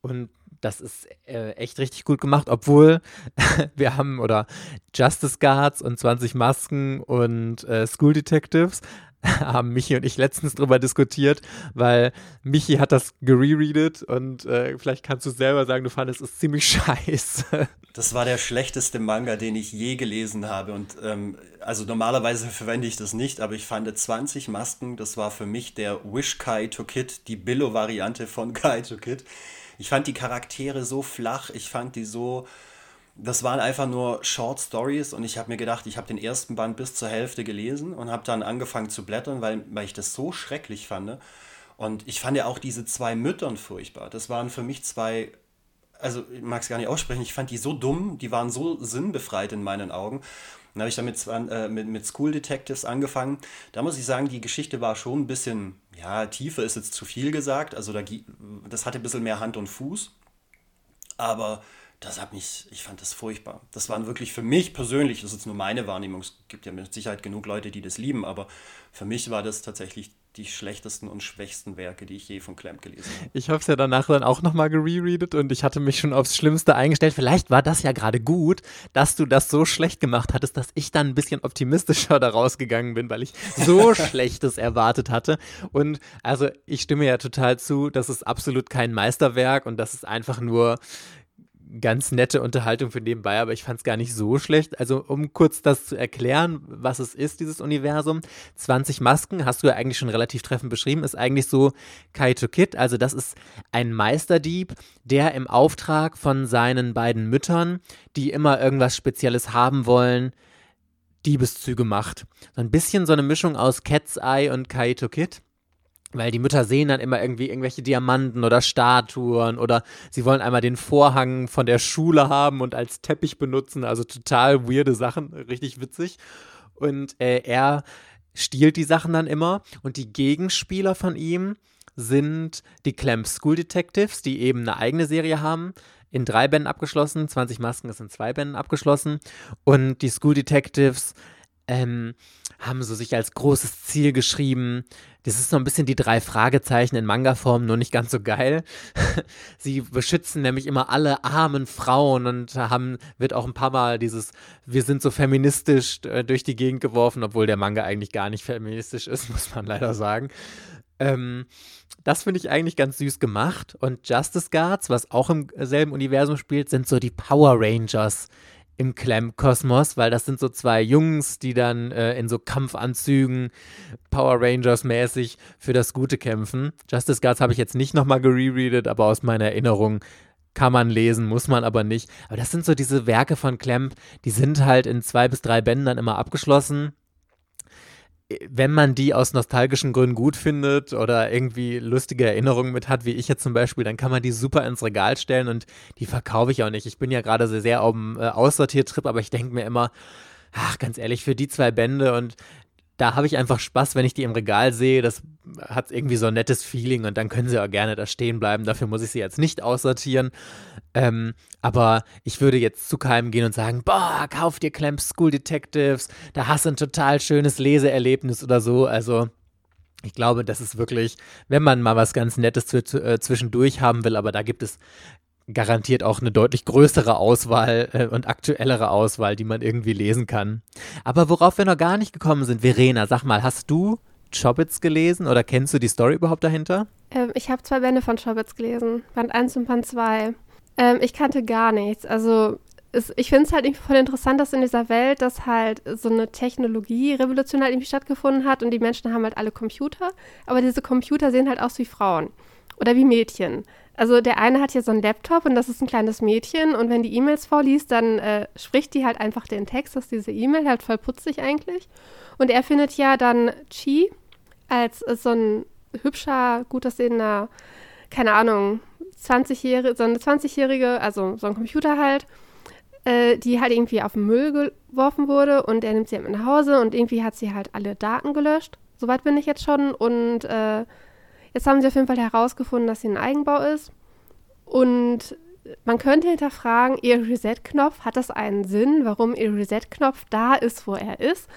Und das ist äh, echt richtig gut gemacht, obwohl wir haben, oder Justice Guards und 20 Masken und äh, School Detectives haben Michi und ich letztens drüber diskutiert, weil Michi hat das gerereadet und äh, vielleicht kannst du selber sagen, du fandest es ziemlich scheiße. Das war der schlechteste Manga, den ich je gelesen habe und ähm, also normalerweise verwende ich das nicht, aber ich fand 20 Masken, das war für mich der Wish Kai to Kid, die Billo-Variante von Kai to Kid. Ich fand die Charaktere so flach, ich fand die so das waren einfach nur Short Stories und ich habe mir gedacht, ich habe den ersten Band bis zur Hälfte gelesen und habe dann angefangen zu blättern, weil, weil ich das so schrecklich fand. Und ich fand ja auch diese zwei Müttern furchtbar. Das waren für mich zwei, also ich mag es gar nicht aussprechen, ich fand die so dumm, die waren so sinnbefreit in meinen Augen. Dann habe ich damit äh, mit, mit School Detectives angefangen. Da muss ich sagen, die Geschichte war schon ein bisschen, ja, tiefer ist jetzt zu viel gesagt. Also da, das hatte ein bisschen mehr Hand und Fuß. Aber das hat mich, ich fand das furchtbar. Das waren wirklich für mich persönlich, das ist nur meine Wahrnehmung, es gibt ja mit Sicherheit genug Leute, die das lieben, aber für mich war das tatsächlich die schlechtesten und schwächsten Werke, die ich je von Clamp gelesen habe. Ich habe es ja danach dann auch nochmal gerereadet und ich hatte mich schon aufs Schlimmste eingestellt. Vielleicht war das ja gerade gut, dass du das so schlecht gemacht hattest, dass ich dann ein bisschen optimistischer da rausgegangen bin, weil ich so Schlechtes erwartet hatte. Und also ich stimme ja total zu, das ist absolut kein Meisterwerk und das ist einfach nur ganz nette Unterhaltung für nebenbei, aber ich fand es gar nicht so schlecht. Also, um kurz das zu erklären, was es ist, dieses Universum. 20 Masken, hast du ja eigentlich schon relativ treffend beschrieben, ist eigentlich so Kaito Kid. Also, das ist ein Meisterdieb, der im Auftrag von seinen beiden Müttern, die immer irgendwas Spezielles haben wollen, Diebeszüge macht. So ein bisschen so eine Mischung aus Cat's Eye und Kaito Kid. Weil die Mütter sehen dann immer irgendwie irgendwelche Diamanten oder Statuen oder sie wollen einmal den Vorhang von der Schule haben und als Teppich benutzen. Also total weirde Sachen, richtig witzig. Und äh, er stiehlt die Sachen dann immer. Und die Gegenspieler von ihm sind die Clamp School Detectives, die eben eine eigene Serie haben. In drei Bänden abgeschlossen, 20 Masken ist in zwei Bänden abgeschlossen. Und die School Detectives ähm, haben so sich als großes Ziel geschrieben. Das ist so ein bisschen die drei Fragezeichen in Manga-Form, nur nicht ganz so geil. Sie beschützen nämlich immer alle armen Frauen und haben, wird auch ein paar Mal dieses, wir sind so feministisch äh, durch die Gegend geworfen, obwohl der Manga eigentlich gar nicht feministisch ist, muss man leider sagen. Ähm, das finde ich eigentlich ganz süß gemacht. Und Justice Guards, was auch im selben Universum spielt, sind so die Power Rangers im Clam-Kosmos, weil das sind so zwei Jungs, die dann äh, in so Kampfanzügen Power Rangers mäßig für das Gute kämpfen. Justice Guards habe ich jetzt nicht nochmal gerereadet, aber aus meiner Erinnerung kann man lesen, muss man aber nicht. Aber das sind so diese Werke von Clamp, die sind halt in zwei bis drei Bänden dann immer abgeschlossen wenn man die aus nostalgischen Gründen gut findet oder irgendwie lustige Erinnerungen mit hat, wie ich jetzt zum Beispiel, dann kann man die super ins Regal stellen und die verkaufe ich auch nicht. Ich bin ja gerade sehr, sehr auf dem äh, Aussortiertrip, aber ich denke mir immer, ach, ganz ehrlich, für die zwei Bände und da habe ich einfach Spaß, wenn ich die im Regal sehe. Das hat irgendwie so ein nettes Feeling und dann können sie auch gerne da stehen bleiben. Dafür muss ich sie jetzt nicht aussortieren. Ähm, aber ich würde jetzt zu Keim gehen und sagen, boah, kauf dir Clamp School Detectives, da hast du ein total schönes Leseerlebnis oder so. Also ich glaube, das ist wirklich, wenn man mal was ganz Nettes äh, zwischendurch haben will, aber da gibt es garantiert auch eine deutlich größere Auswahl äh, und aktuellere Auswahl, die man irgendwie lesen kann. Aber worauf wir noch gar nicht gekommen sind, Verena, sag mal, hast du Chobits gelesen oder kennst du die Story überhaupt dahinter? Ähm, ich habe zwei Bände von Chobits gelesen, Band 1 und Band 2. Ähm, ich kannte gar nichts. Also es, ich finde es halt voll interessant, dass in dieser Welt, dass halt so eine Technologie-Revolution halt irgendwie stattgefunden hat und die Menschen haben halt alle Computer, aber diese Computer sehen halt aus wie Frauen oder wie Mädchen. Also der eine hat hier so einen Laptop und das ist ein kleines Mädchen und wenn die E-Mails vorliest, dann äh, spricht die halt einfach den Text aus dieser E-Mail, halt voll putzig eigentlich. Und er findet ja dann Chi als äh, so ein hübscher, gut aussehender, keine Ahnung, 20-jährige, so eine 20-jährige, also so ein Computer halt, äh, die halt irgendwie auf den Müll geworfen wurde und er nimmt sie halt mit nach Hause und irgendwie hat sie halt alle Daten gelöscht. Soweit bin ich jetzt schon und äh, Jetzt haben sie auf jeden Fall herausgefunden, dass sie ein Eigenbau ist. Und man könnte hinterfragen, ihr Reset-Knopf, hat das einen Sinn, warum ihr Reset-Knopf da ist, wo er ist?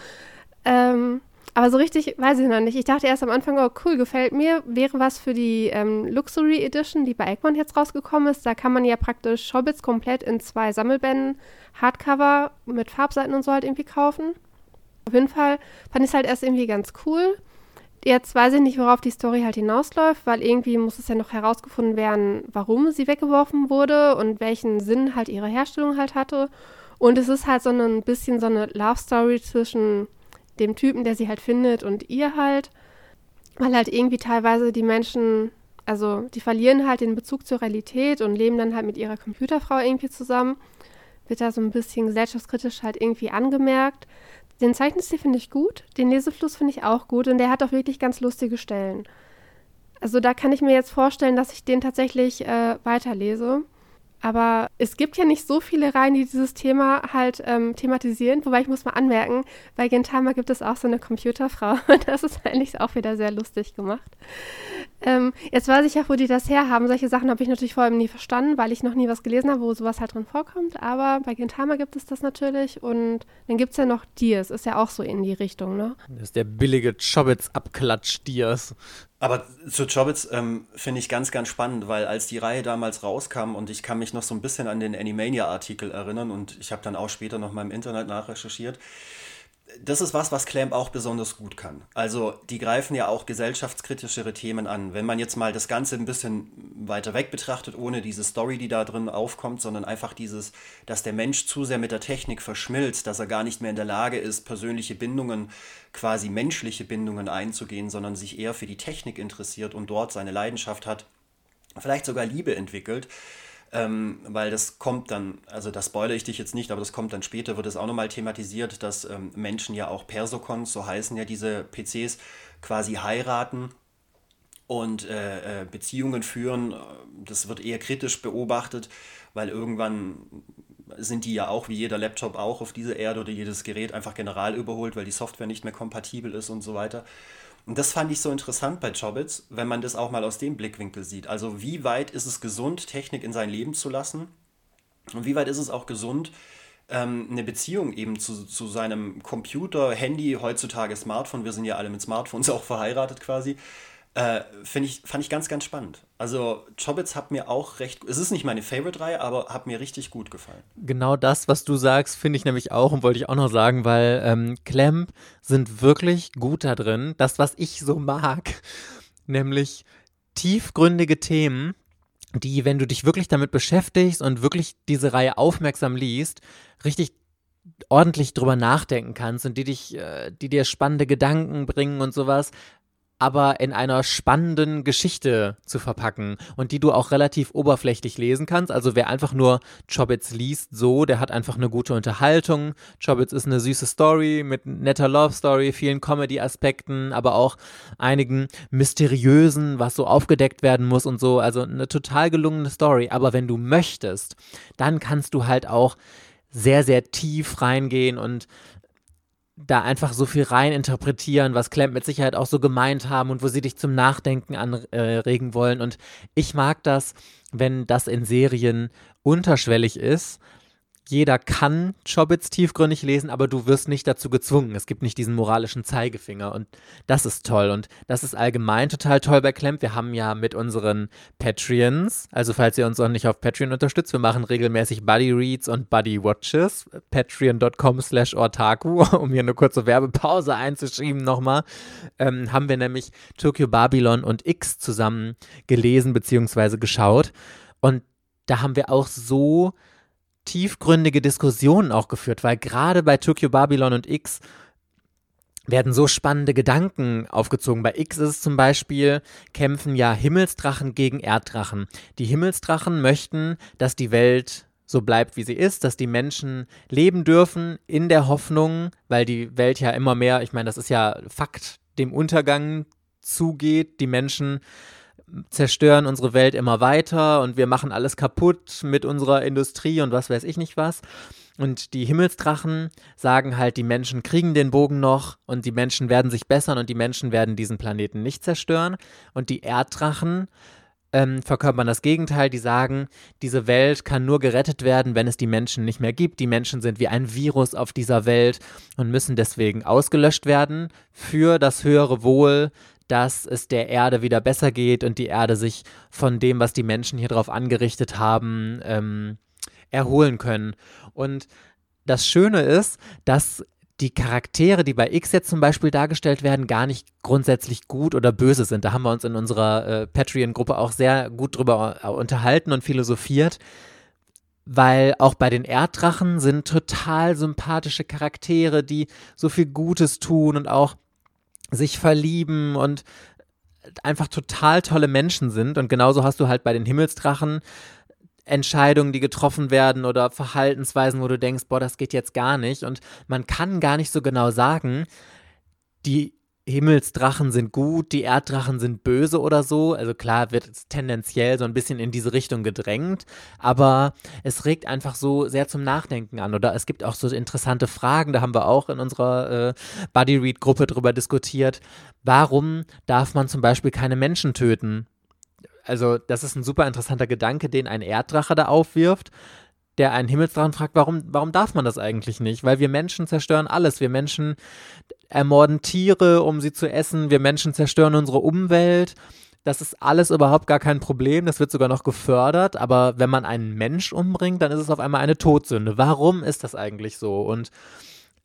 Ähm, aber so richtig weiß ich noch nicht. Ich dachte erst am Anfang, oh cool, gefällt mir. Wäre was für die ähm, Luxury Edition, die bei Egmont jetzt rausgekommen ist. Da kann man ja praktisch Hobbits komplett in zwei Sammelbänden, Hardcover mit Farbseiten und so halt irgendwie kaufen. Auf jeden Fall fand ich es halt erst irgendwie ganz cool. Jetzt weiß ich nicht, worauf die Story halt hinausläuft, weil irgendwie muss es ja noch herausgefunden werden, warum sie weggeworfen wurde und welchen Sinn halt ihre Herstellung halt hatte. Und es ist halt so ein bisschen so eine Love Story zwischen dem Typen, der sie halt findet und ihr halt, weil halt irgendwie teilweise die Menschen, also die verlieren halt den Bezug zur Realität und leben dann halt mit ihrer Computerfrau irgendwie zusammen. Wird da so ein bisschen gesellschaftskritisch halt irgendwie angemerkt. Den Zeichenstil finde ich gut, den Lesefluss finde ich auch gut und der hat auch wirklich ganz lustige Stellen. Also da kann ich mir jetzt vorstellen, dass ich den tatsächlich äh, weiterlese. Aber es gibt ja nicht so viele Reihen, die dieses Thema halt ähm, thematisieren. Wobei ich muss mal anmerken, bei Gentama gibt es auch so eine Computerfrau. Das ist eigentlich auch wieder sehr lustig gemacht. Ähm, jetzt weiß ich ja, wo die das herhaben. Solche Sachen habe ich natürlich vorher nie verstanden, weil ich noch nie was gelesen habe, wo sowas halt drin vorkommt. Aber bei Gentama gibt es das natürlich. Und dann gibt es ja noch Diers. Ist ja auch so in die Richtung, ne? Das ist der billige Chobits-Abklatsch-Diers. Aber zu Chobits ähm, finde ich ganz, ganz spannend, weil als die Reihe damals rauskam und ich kann mich noch so ein bisschen an den Animania-Artikel erinnern und ich habe dann auch später noch mal im Internet nachrecherchiert, das ist was, was Clamp auch besonders gut kann. Also die greifen ja auch gesellschaftskritischere Themen an. Wenn man jetzt mal das Ganze ein bisschen weiter weg betrachtet, ohne diese Story, die da drin aufkommt, sondern einfach dieses, dass der Mensch zu sehr mit der Technik verschmilzt, dass er gar nicht mehr in der Lage ist, persönliche Bindungen, quasi menschliche Bindungen einzugehen, sondern sich eher für die Technik interessiert und dort seine Leidenschaft hat, vielleicht sogar Liebe entwickelt ähm, weil das kommt dann, also das spoilere ich dich jetzt nicht, aber das kommt dann später, wird es auch nochmal thematisiert, dass ähm, Menschen ja auch Persokons, so heißen ja diese PCs, quasi heiraten und äh, äh, Beziehungen führen. Das wird eher kritisch beobachtet, weil irgendwann sind die ja auch, wie jeder Laptop auch auf dieser Erde oder jedes Gerät einfach general überholt, weil die Software nicht mehr kompatibel ist und so weiter. Und das fand ich so interessant bei Chobits, wenn man das auch mal aus dem Blickwinkel sieht. Also wie weit ist es gesund, Technik in sein Leben zu lassen? Und wie weit ist es auch gesund, ähm, eine Beziehung eben zu, zu seinem Computer, Handy, heutzutage Smartphone, wir sind ja alle mit Smartphones auch verheiratet quasi, äh, ich, fand ich ganz, ganz spannend. Also Chobits hat mir auch recht, es ist nicht meine Favorite-Reihe, aber hat mir richtig gut gefallen. Genau das, was du sagst, finde ich nämlich auch und wollte ich auch noch sagen, weil ähm, Clamp sind wirklich gut da drin. Das, was ich so mag, nämlich tiefgründige Themen, die, wenn du dich wirklich damit beschäftigst und wirklich diese Reihe aufmerksam liest, richtig ordentlich drüber nachdenken kannst und die dich, äh, die dir spannende Gedanken bringen und sowas, aber in einer spannenden Geschichte zu verpacken und die du auch relativ oberflächlich lesen kannst. Also wer einfach nur Chobits liest, so, der hat einfach eine gute Unterhaltung. Chobits ist eine süße Story mit netter Love Story, vielen Comedy-Aspekten, aber auch einigen mysteriösen, was so aufgedeckt werden muss und so. Also eine total gelungene Story. Aber wenn du möchtest, dann kannst du halt auch sehr, sehr tief reingehen und da einfach so viel rein interpretieren, was Clamp mit Sicherheit auch so gemeint haben und wo sie dich zum Nachdenken anregen wollen. Und ich mag das, wenn das in Serien unterschwellig ist jeder kann Chobits tiefgründig lesen, aber du wirst nicht dazu gezwungen. Es gibt nicht diesen moralischen Zeigefinger und das ist toll und das ist allgemein total toll bei Clamp. Wir haben ja mit unseren Patreons, also falls ihr uns noch nicht auf Patreon unterstützt, wir machen regelmäßig Buddy Reads und Buddy Watches, patreon.com slash ortaku, um hier eine kurze Werbepause einzuschieben nochmal, ähm, haben wir nämlich Tokyo Babylon und X zusammen gelesen bzw. geschaut und da haben wir auch so tiefgründige Diskussionen auch geführt, weil gerade bei Tokyo Babylon und X werden so spannende Gedanken aufgezogen. Bei X ist es zum Beispiel, kämpfen ja Himmelsdrachen gegen Erddrachen. Die Himmelsdrachen möchten, dass die Welt so bleibt, wie sie ist, dass die Menschen leben dürfen in der Hoffnung, weil die Welt ja immer mehr, ich meine, das ist ja Fakt, dem Untergang zugeht. Die Menschen zerstören unsere Welt immer weiter und wir machen alles kaputt mit unserer Industrie und was weiß ich nicht was. Und die Himmelsdrachen sagen halt, die Menschen kriegen den Bogen noch und die Menschen werden sich bessern und die Menschen werden diesen Planeten nicht zerstören. Und die Erddrachen ähm, verkörpern das Gegenteil. Die sagen, diese Welt kann nur gerettet werden, wenn es die Menschen nicht mehr gibt. Die Menschen sind wie ein Virus auf dieser Welt und müssen deswegen ausgelöscht werden für das höhere Wohl, dass es der Erde wieder besser geht und die Erde sich von dem, was die Menschen hier drauf angerichtet haben, ähm, erholen können. Und das Schöne ist, dass die Charaktere, die bei X jetzt zum Beispiel dargestellt werden, gar nicht grundsätzlich gut oder böse sind. Da haben wir uns in unserer äh, Patreon-Gruppe auch sehr gut drüber äh, unterhalten und philosophiert, weil auch bei den Erddrachen sind total sympathische Charaktere, die so viel Gutes tun und auch sich verlieben und einfach total tolle Menschen sind. Und genauso hast du halt bei den Himmelsdrachen Entscheidungen, die getroffen werden oder Verhaltensweisen, wo du denkst, boah, das geht jetzt gar nicht. Und man kann gar nicht so genau sagen, die Himmelsdrachen sind gut, die Erddrachen sind böse oder so. Also klar wird es tendenziell so ein bisschen in diese Richtung gedrängt, aber es regt einfach so sehr zum Nachdenken an. Oder es gibt auch so interessante Fragen, da haben wir auch in unserer äh, Buddy Read Gruppe drüber diskutiert. Warum darf man zum Beispiel keine Menschen töten? Also, das ist ein super interessanter Gedanke, den ein Erddrache da aufwirft, der einen Himmelsdrachen fragt, warum, warum darf man das eigentlich nicht? Weil wir Menschen zerstören alles. Wir Menschen ermorden Tiere, um sie zu essen. Wir Menschen zerstören unsere Umwelt. Das ist alles überhaupt gar kein Problem. Das wird sogar noch gefördert. Aber wenn man einen Mensch umbringt, dann ist es auf einmal eine Todsünde. Warum ist das eigentlich so? Und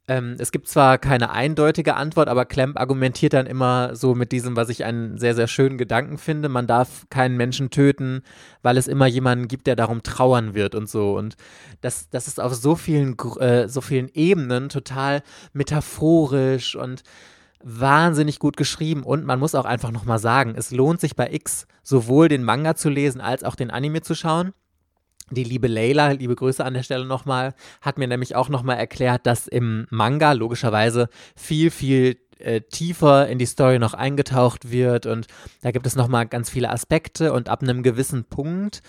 ähm, es gibt zwar keine eindeutige Antwort, aber Klemp argumentiert dann immer so mit diesem, was ich einen sehr, sehr schönen Gedanken finde. Man darf keinen Menschen töten, weil es immer jemanden gibt, der darum trauern wird und so. Und das, das ist auf so vielen, äh, so vielen Ebenen total metaphorisch und wahnsinnig gut geschrieben. Und man muss auch einfach nochmal sagen, es lohnt sich bei X sowohl den Manga zu lesen als auch den Anime zu schauen. Die liebe Leila, liebe Grüße an der Stelle nochmal, hat mir nämlich auch nochmal erklärt, dass im Manga logischerweise viel, viel äh, tiefer in die Story noch eingetaucht wird und da gibt es nochmal ganz viele Aspekte und ab einem gewissen Punkt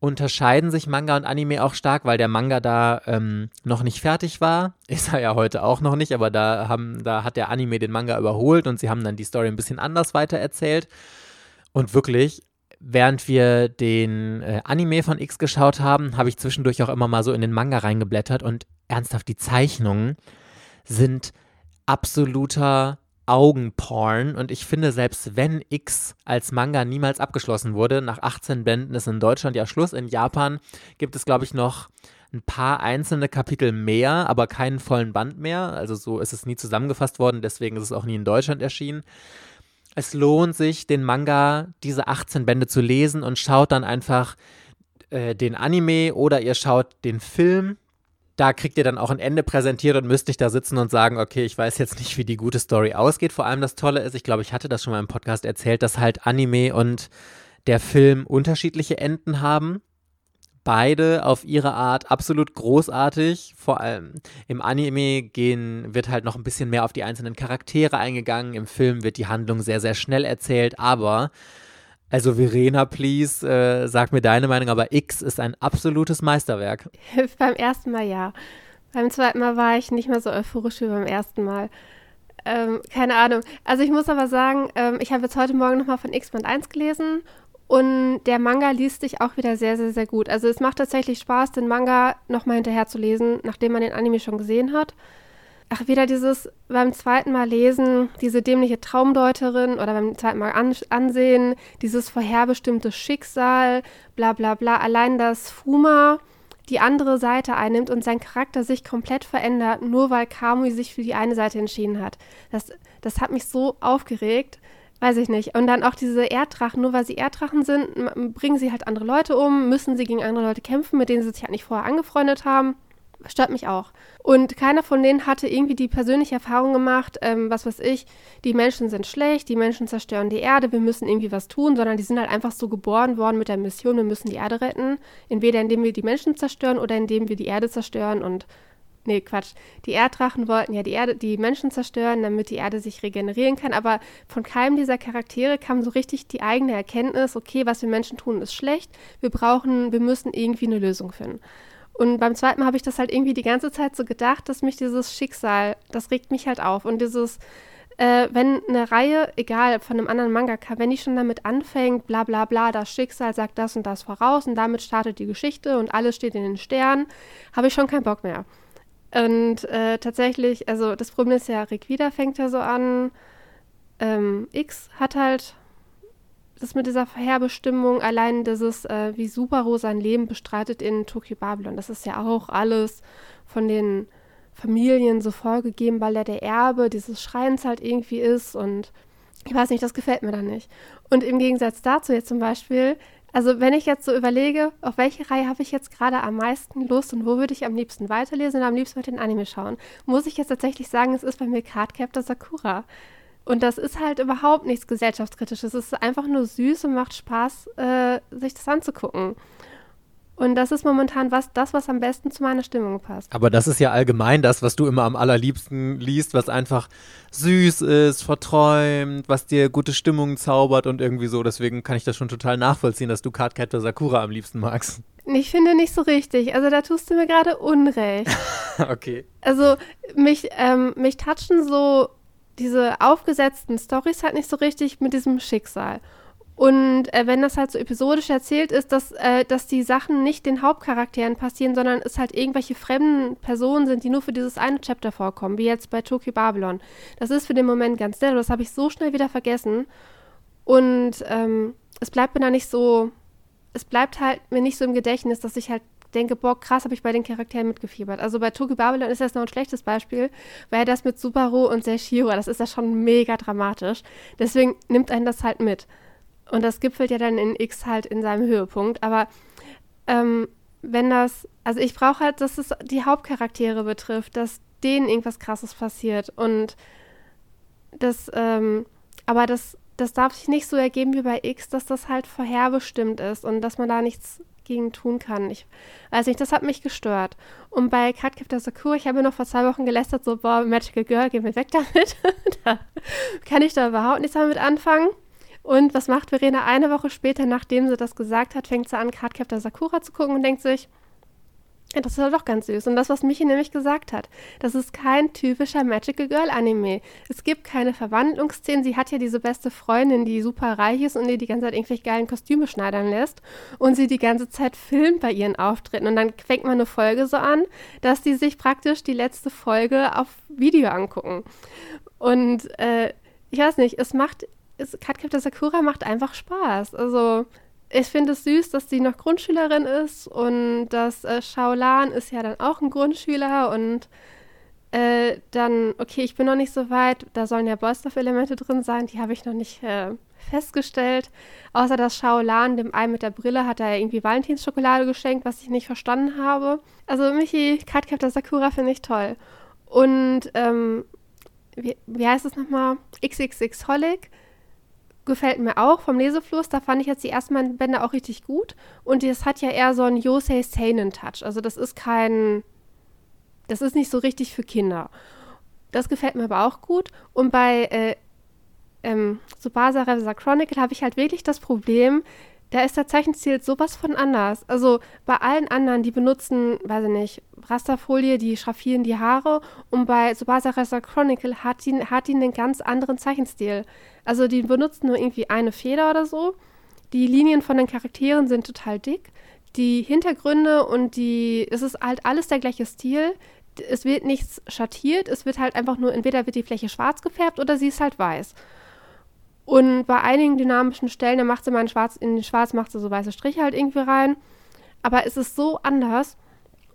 unterscheiden sich Manga und Anime auch stark, weil der Manga da ähm, noch nicht fertig war. Ist er ja heute auch noch nicht, aber da, haben, da hat der Anime den Manga überholt und sie haben dann die Story ein bisschen anders weitererzählt. Und wirklich, während wir den äh, Anime von X geschaut haben, habe ich zwischendurch auch immer mal so in den Manga reingeblättert und ernsthaft, die Zeichnungen sind absoluter Augenporn. Und ich finde, selbst wenn X als Manga niemals abgeschlossen wurde, nach 18 Bänden ist in Deutschland ja Schluss, in Japan gibt es, glaube ich, noch ein paar einzelne Kapitel mehr, aber keinen vollen Band mehr. Also so ist es nie zusammengefasst worden, deswegen ist es auch nie in Deutschland erschienen es lohnt sich, den Manga, diese 18 Bände zu lesen und schaut dann einfach äh, den Anime oder ihr schaut den Film. Da kriegt ihr dann auch ein Ende präsentiert und müsst nicht da sitzen und sagen, okay, ich weiß jetzt nicht, wie die gute Story ausgeht. Vor allem das Tolle ist, ich glaube, ich hatte das schon mal im Podcast erzählt, dass halt Anime und der Film unterschiedliche Enden haben beide auf ihre Art absolut großartig. Vor allem im Anime gehen, wird halt noch ein bisschen mehr auf die einzelnen Charaktere eingegangen. Im Film wird die Handlung sehr, sehr schnell erzählt. Aber, also Verena, please, äh, sag mir deine Meinung, aber X ist ein absolutes Meisterwerk. beim ersten Mal ja. Beim zweiten Mal war ich nicht mehr so euphorisch wie beim ersten Mal. Ähm, keine Ahnung. Also ich muss aber sagen, ähm, ich habe jetzt heute Morgen nochmal von X-Band 1 gelesen und der Manga liest sich auch wieder sehr, sehr, sehr gut. Also es macht tatsächlich Spaß, den Manga nochmal hinterher zu lesen, nachdem man den Anime schon gesehen hat. Ach, wieder dieses beim zweiten Mal lesen, diese dämliche Traumdeuterin oder beim zweiten Mal an, ansehen, dieses vorherbestimmte Schicksal, bla bla bla. Allein, dass Fuma die andere Seite einnimmt und sein Charakter sich komplett verändert, nur weil Kamui sich für die eine Seite entschieden hat. Das, das hat mich so aufgeregt. Weiß ich nicht. Und dann auch diese Erddrachen, nur weil sie Erddrachen sind, bringen sie halt andere Leute um, müssen sie gegen andere Leute kämpfen, mit denen sie sich halt nicht vorher angefreundet haben. Stört mich auch. Und keiner von denen hatte irgendwie die persönliche Erfahrung gemacht, ähm, was weiß ich, die Menschen sind schlecht, die Menschen zerstören die Erde, wir müssen irgendwie was tun, sondern die sind halt einfach so geboren worden mit der Mission, wir müssen die Erde retten. Entweder indem wir die Menschen zerstören oder indem wir die Erde zerstören und Nee, Quatsch. Die Erddrachen wollten ja die Erde, die Menschen zerstören, damit die Erde sich regenerieren kann. Aber von keinem dieser Charaktere kam so richtig die eigene Erkenntnis, okay, was wir Menschen tun, ist schlecht. Wir brauchen, wir müssen irgendwie eine Lösung finden. Und beim zweiten Mal habe ich das halt irgendwie die ganze Zeit so gedacht, dass mich dieses Schicksal, das regt mich halt auf. Und dieses, äh, wenn eine Reihe, egal von einem anderen Mangaka, wenn die schon damit anfängt, bla bla bla, das Schicksal sagt das und das voraus und damit startet die Geschichte und alles steht in den Sternen, habe ich schon keinen Bock mehr. Und äh, tatsächlich, also das Problem ist ja, Rick wieder fängt ja so an, ähm, X hat halt das mit dieser Vorherbestimmung, allein dieses, äh, wie Subaru sein Leben bestreitet in Tokyo Babylon, das ist ja auch alles von den Familien so vorgegeben, weil er der Erbe dieses Schreins halt irgendwie ist und ich weiß nicht, das gefällt mir dann nicht. Und im Gegensatz dazu jetzt zum Beispiel, also wenn ich jetzt so überlege, auf welche Reihe habe ich jetzt gerade am meisten Lust und wo würde ich am liebsten weiterlesen und am liebsten mit den Anime schauen, muss ich jetzt tatsächlich sagen, es ist bei mir Cardcaptor Sakura. Und das ist halt überhaupt nichts gesellschaftskritisches. Es ist einfach nur süß und macht Spaß, äh, sich das anzugucken. Und das ist momentan was, das, was am besten zu meiner Stimmung passt. Aber das ist ja allgemein das, was du immer am allerliebsten liest, was einfach süß ist, verträumt, was dir gute Stimmung zaubert und irgendwie so. Deswegen kann ich das schon total nachvollziehen, dass du Cardcaptor Sakura am liebsten magst. Ich finde nicht so richtig. Also da tust du mir gerade Unrecht. okay. Also mich, ähm, mich touchen so diese aufgesetzten Stories halt nicht so richtig mit diesem Schicksal. Und äh, wenn das halt so episodisch erzählt ist, dass, äh, dass die Sachen nicht den Hauptcharakteren passieren, sondern es halt irgendwelche fremden Personen sind, die nur für dieses eine Chapter vorkommen, wie jetzt bei Tokyo Babylon. Das ist für den Moment ganz nett, das habe ich so schnell wieder vergessen. Und ähm, es bleibt mir da nicht so, es bleibt halt mir nicht so im Gedächtnis, dass ich halt denke, boah, krass, habe ich bei den Charakteren mitgefiebert. Also bei Tokyo Babylon ist das noch ein schlechtes Beispiel, weil das mit Subaru und Seishiro, das ist ja schon mega dramatisch. Deswegen nimmt einen das halt mit. Und das gipfelt ja dann in X halt in seinem Höhepunkt. Aber ähm, wenn das, also ich brauche halt, dass es die Hauptcharaktere betrifft, dass denen irgendwas Krasses passiert. Und das, ähm, aber das, das darf sich nicht so ergeben wie bei X, dass das halt vorherbestimmt ist und dass man da nichts gegen tun kann. Ich weiß nicht, das hat mich gestört. Und bei Cardcaptor Sakura, ich habe mir noch vor zwei Wochen gelästert, so, boah, Magical Girl, geh mir weg damit. da kann ich da überhaupt nichts damit anfangen. Und was macht Verena eine Woche später, nachdem sie das gesagt hat, fängt sie an, Cardcaptor Sakura zu gucken und denkt sich, das ist doch ganz süß. Und das, was Michi nämlich gesagt hat, das ist kein typischer Magical Girl Anime. Es gibt keine Verwandlungsszenen. Sie hat ja diese beste Freundin, die super reich ist und ihr die ganze Zeit irgendwelche geilen Kostüme schneidern lässt und sie die ganze Zeit filmt bei ihren Auftritten. Und dann fängt man eine Folge so an, dass die sich praktisch die letzte Folge auf Video angucken. Und äh, ich weiß nicht, es macht Cardcaptor Sakura macht einfach Spaß. Also ich finde es süß, dass sie noch Grundschülerin ist und dass äh, Shaolan ist ja dann auch ein Grundschüler und äh, dann, okay, ich bin noch nicht so weit, da sollen ja Boysters-Elemente drin sein, die habe ich noch nicht äh, festgestellt. Außer dass Shaolan dem Ei mit der Brille hat er irgendwie Valentinsschokolade geschenkt, was ich nicht verstanden habe. Also Michi, Cardcaptor Sakura finde ich toll. Und ähm, wie, wie heißt es nochmal? XXX Holic gefällt mir auch vom Lesefluss. Da fand ich jetzt die ersten Bände auch richtig gut. Und das hat ja eher so einen Yosei Seinen Touch. Also das ist kein, das ist nicht so richtig für Kinder. Das gefällt mir aber auch gut. Und bei äh, ähm, Subasa Revisa Chronicle habe ich halt wirklich das Problem, da ist der Zeichenstil sowas von anders. Also bei allen anderen, die benutzen, weiß ich nicht, Rasterfolie, die schraffieren die Haare und bei Subasa Rasa Chronicle hat die, hat die einen ganz anderen Zeichenstil. Also die benutzen nur irgendwie eine Feder oder so. Die Linien von den Charakteren sind total dick. Die Hintergründe und die, es ist halt alles der gleiche Stil. Es wird nichts schattiert, es wird halt einfach nur, entweder wird die Fläche schwarz gefärbt oder sie ist halt weiß. Und bei einigen dynamischen Stellen, da macht sie mal in Schwarz, in den Schwarz macht sie so weiße Striche halt irgendwie rein. Aber es ist so anders.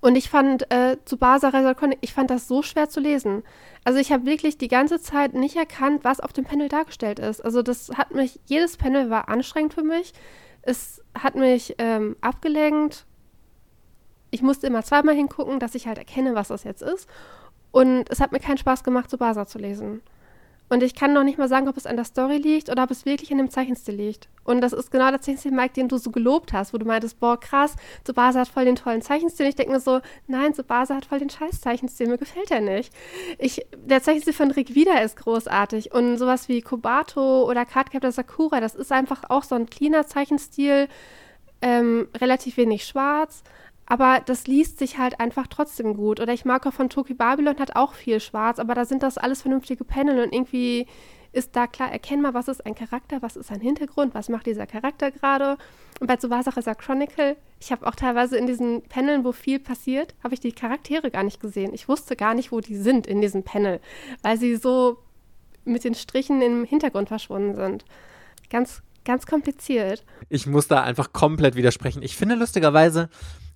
Und ich fand äh, zu Basa Resalcon, ich fand das so schwer zu lesen. Also ich habe wirklich die ganze Zeit nicht erkannt, was auf dem Panel dargestellt ist. Also das hat mich, jedes Panel war anstrengend für mich. Es hat mich ähm, abgelenkt. Ich musste immer zweimal hingucken, dass ich halt erkenne, was das jetzt ist. Und es hat mir keinen Spaß gemacht, zu Basa zu lesen. Und ich kann noch nicht mal sagen, ob es an der Story liegt oder ob es wirklich in dem Zeichenstil liegt. Und das ist genau der Zeichenstil, Mike, den du so gelobt hast, wo du meintest, boah, krass, Tsubasa hat voll den tollen Zeichenstil. Ich denke mir so, nein, Tsubasa hat voll den scheiß Zeichenstil, mir gefällt er nicht. Ich, der Zeichenstil von Rick Wieder ist großartig. Und sowas wie Kobato oder Cardcaptor Sakura, das ist einfach auch so ein cleaner Zeichenstil, ähm, relativ wenig schwarz, aber das liest sich halt einfach trotzdem gut. Oder ich mag auch von Toki Babylon hat auch viel schwarz, aber da sind das alles vernünftige Panel und irgendwie ist da klar erkennbar, was ist ein Charakter, was ist ein Hintergrund, was macht dieser Charakter gerade. Und bei Tsubasa ist er Chronicle. Ich habe auch teilweise in diesen Paneln, wo viel passiert, habe ich die Charaktere gar nicht gesehen. Ich wusste gar nicht, wo die sind in diesem Panel, weil sie so mit den Strichen im Hintergrund verschwunden sind. Ganz, ganz kompliziert. Ich muss da einfach komplett widersprechen. Ich finde lustigerweise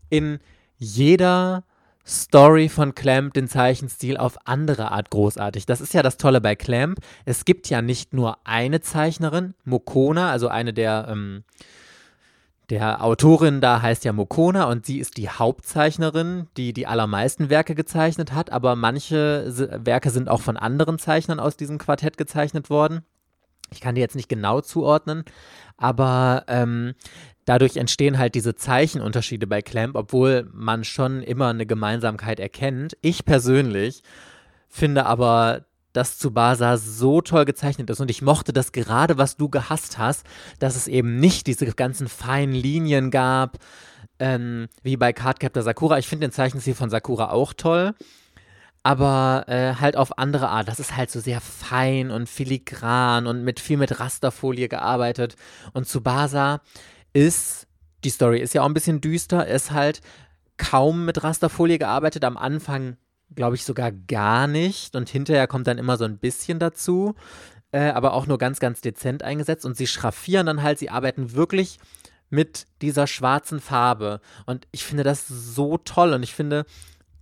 in jeder Story von Clamp den Zeichenstil auf andere Art großartig. Das ist ja das Tolle bei Clamp. Es gibt ja nicht nur eine Zeichnerin, Mokona, also eine der, ähm, der Autorin da heißt ja Mokona und sie ist die Hauptzeichnerin, die die allermeisten Werke gezeichnet hat, aber manche Werke sind auch von anderen Zeichnern aus diesem Quartett gezeichnet worden. Ich kann die jetzt nicht genau zuordnen, aber ähm, dadurch entstehen halt diese Zeichenunterschiede bei Clamp, obwohl man schon immer eine Gemeinsamkeit erkennt. Ich persönlich finde aber, dass Tsubasa so toll gezeichnet ist und ich mochte das gerade, was du gehasst hast, dass es eben nicht diese ganzen feinen Linien gab, ähm, wie bei Cardcaptor Sakura. Ich finde den Zeichenstil von Sakura auch toll, aber äh, halt auf andere Art. Das ist halt so sehr fein und filigran und mit viel mit Rasterfolie gearbeitet. Und Tsubasa ist, die Story ist ja auch ein bisschen düster, ist halt kaum mit Rasterfolie gearbeitet. Am Anfang glaube ich sogar gar nicht und hinterher kommt dann immer so ein bisschen dazu, äh, aber auch nur ganz, ganz dezent eingesetzt. Und sie schraffieren dann halt, sie arbeiten wirklich mit dieser schwarzen Farbe. Und ich finde das so toll und ich finde,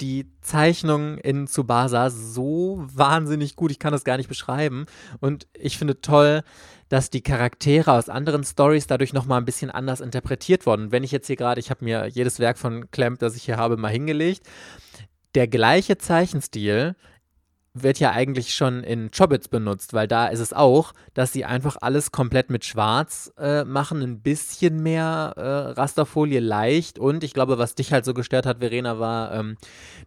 die Zeichnung in Tsubasa so wahnsinnig gut. Ich kann das gar nicht beschreiben. Und ich finde toll, dass die Charaktere aus anderen Stories dadurch nochmal ein bisschen anders interpretiert wurden. Wenn ich jetzt hier gerade, ich habe mir jedes Werk von Clamp, das ich hier habe, mal hingelegt. Der gleiche Zeichenstil wird ja eigentlich schon in Chobits benutzt, weil da ist es auch, dass sie einfach alles komplett mit Schwarz äh, machen, ein bisschen mehr äh, Rasterfolie leicht und ich glaube, was dich halt so gestört hat, Verena, war, ähm,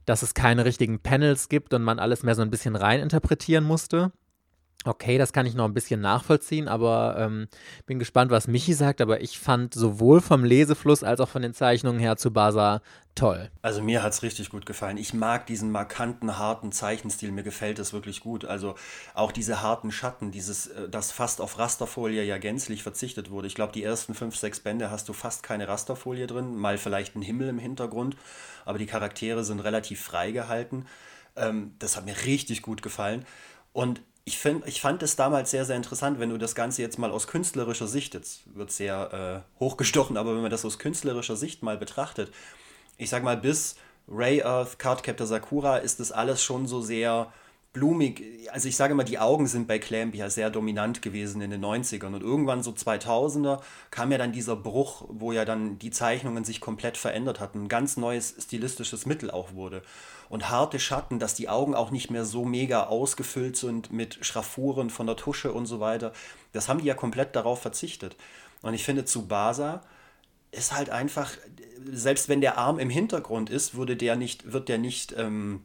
dass es keine richtigen Panels gibt und man alles mehr so ein bisschen rein interpretieren musste. Okay, das kann ich noch ein bisschen nachvollziehen, aber ähm, bin gespannt, was Michi sagt. Aber ich fand sowohl vom Lesefluss als auch von den Zeichnungen her zu Basa toll. Also mir hat es richtig gut gefallen. Ich mag diesen markanten, harten Zeichenstil. Mir gefällt es wirklich gut. Also auch diese harten Schatten, dieses, äh, das fast auf Rasterfolie ja gänzlich verzichtet wurde. Ich glaube, die ersten fünf, sechs Bände hast du fast keine Rasterfolie drin, mal vielleicht ein Himmel im Hintergrund, aber die Charaktere sind relativ frei gehalten. Ähm, das hat mir richtig gut gefallen. Und ich, find, ich fand es damals sehr, sehr interessant, wenn du das Ganze jetzt mal aus künstlerischer Sicht, jetzt wird sehr äh, hochgestochen, aber wenn man das aus künstlerischer Sicht mal betrachtet, ich sag mal, bis Ray Earth, Cardcaptor Sakura ist das alles schon so sehr blumig. Also ich sage mal, die Augen sind bei Clamp ja sehr dominant gewesen in den 90ern und irgendwann so 2000er kam ja dann dieser Bruch, wo ja dann die Zeichnungen sich komplett verändert hatten, ein ganz neues stilistisches Mittel auch wurde und harte Schatten, dass die Augen auch nicht mehr so mega ausgefüllt sind mit Schraffuren von der Tusche und so weiter. Das haben die ja komplett darauf verzichtet. Und ich finde, Tsubasa ist halt einfach, selbst wenn der Arm im Hintergrund ist, würde der nicht, wird der nicht ähm,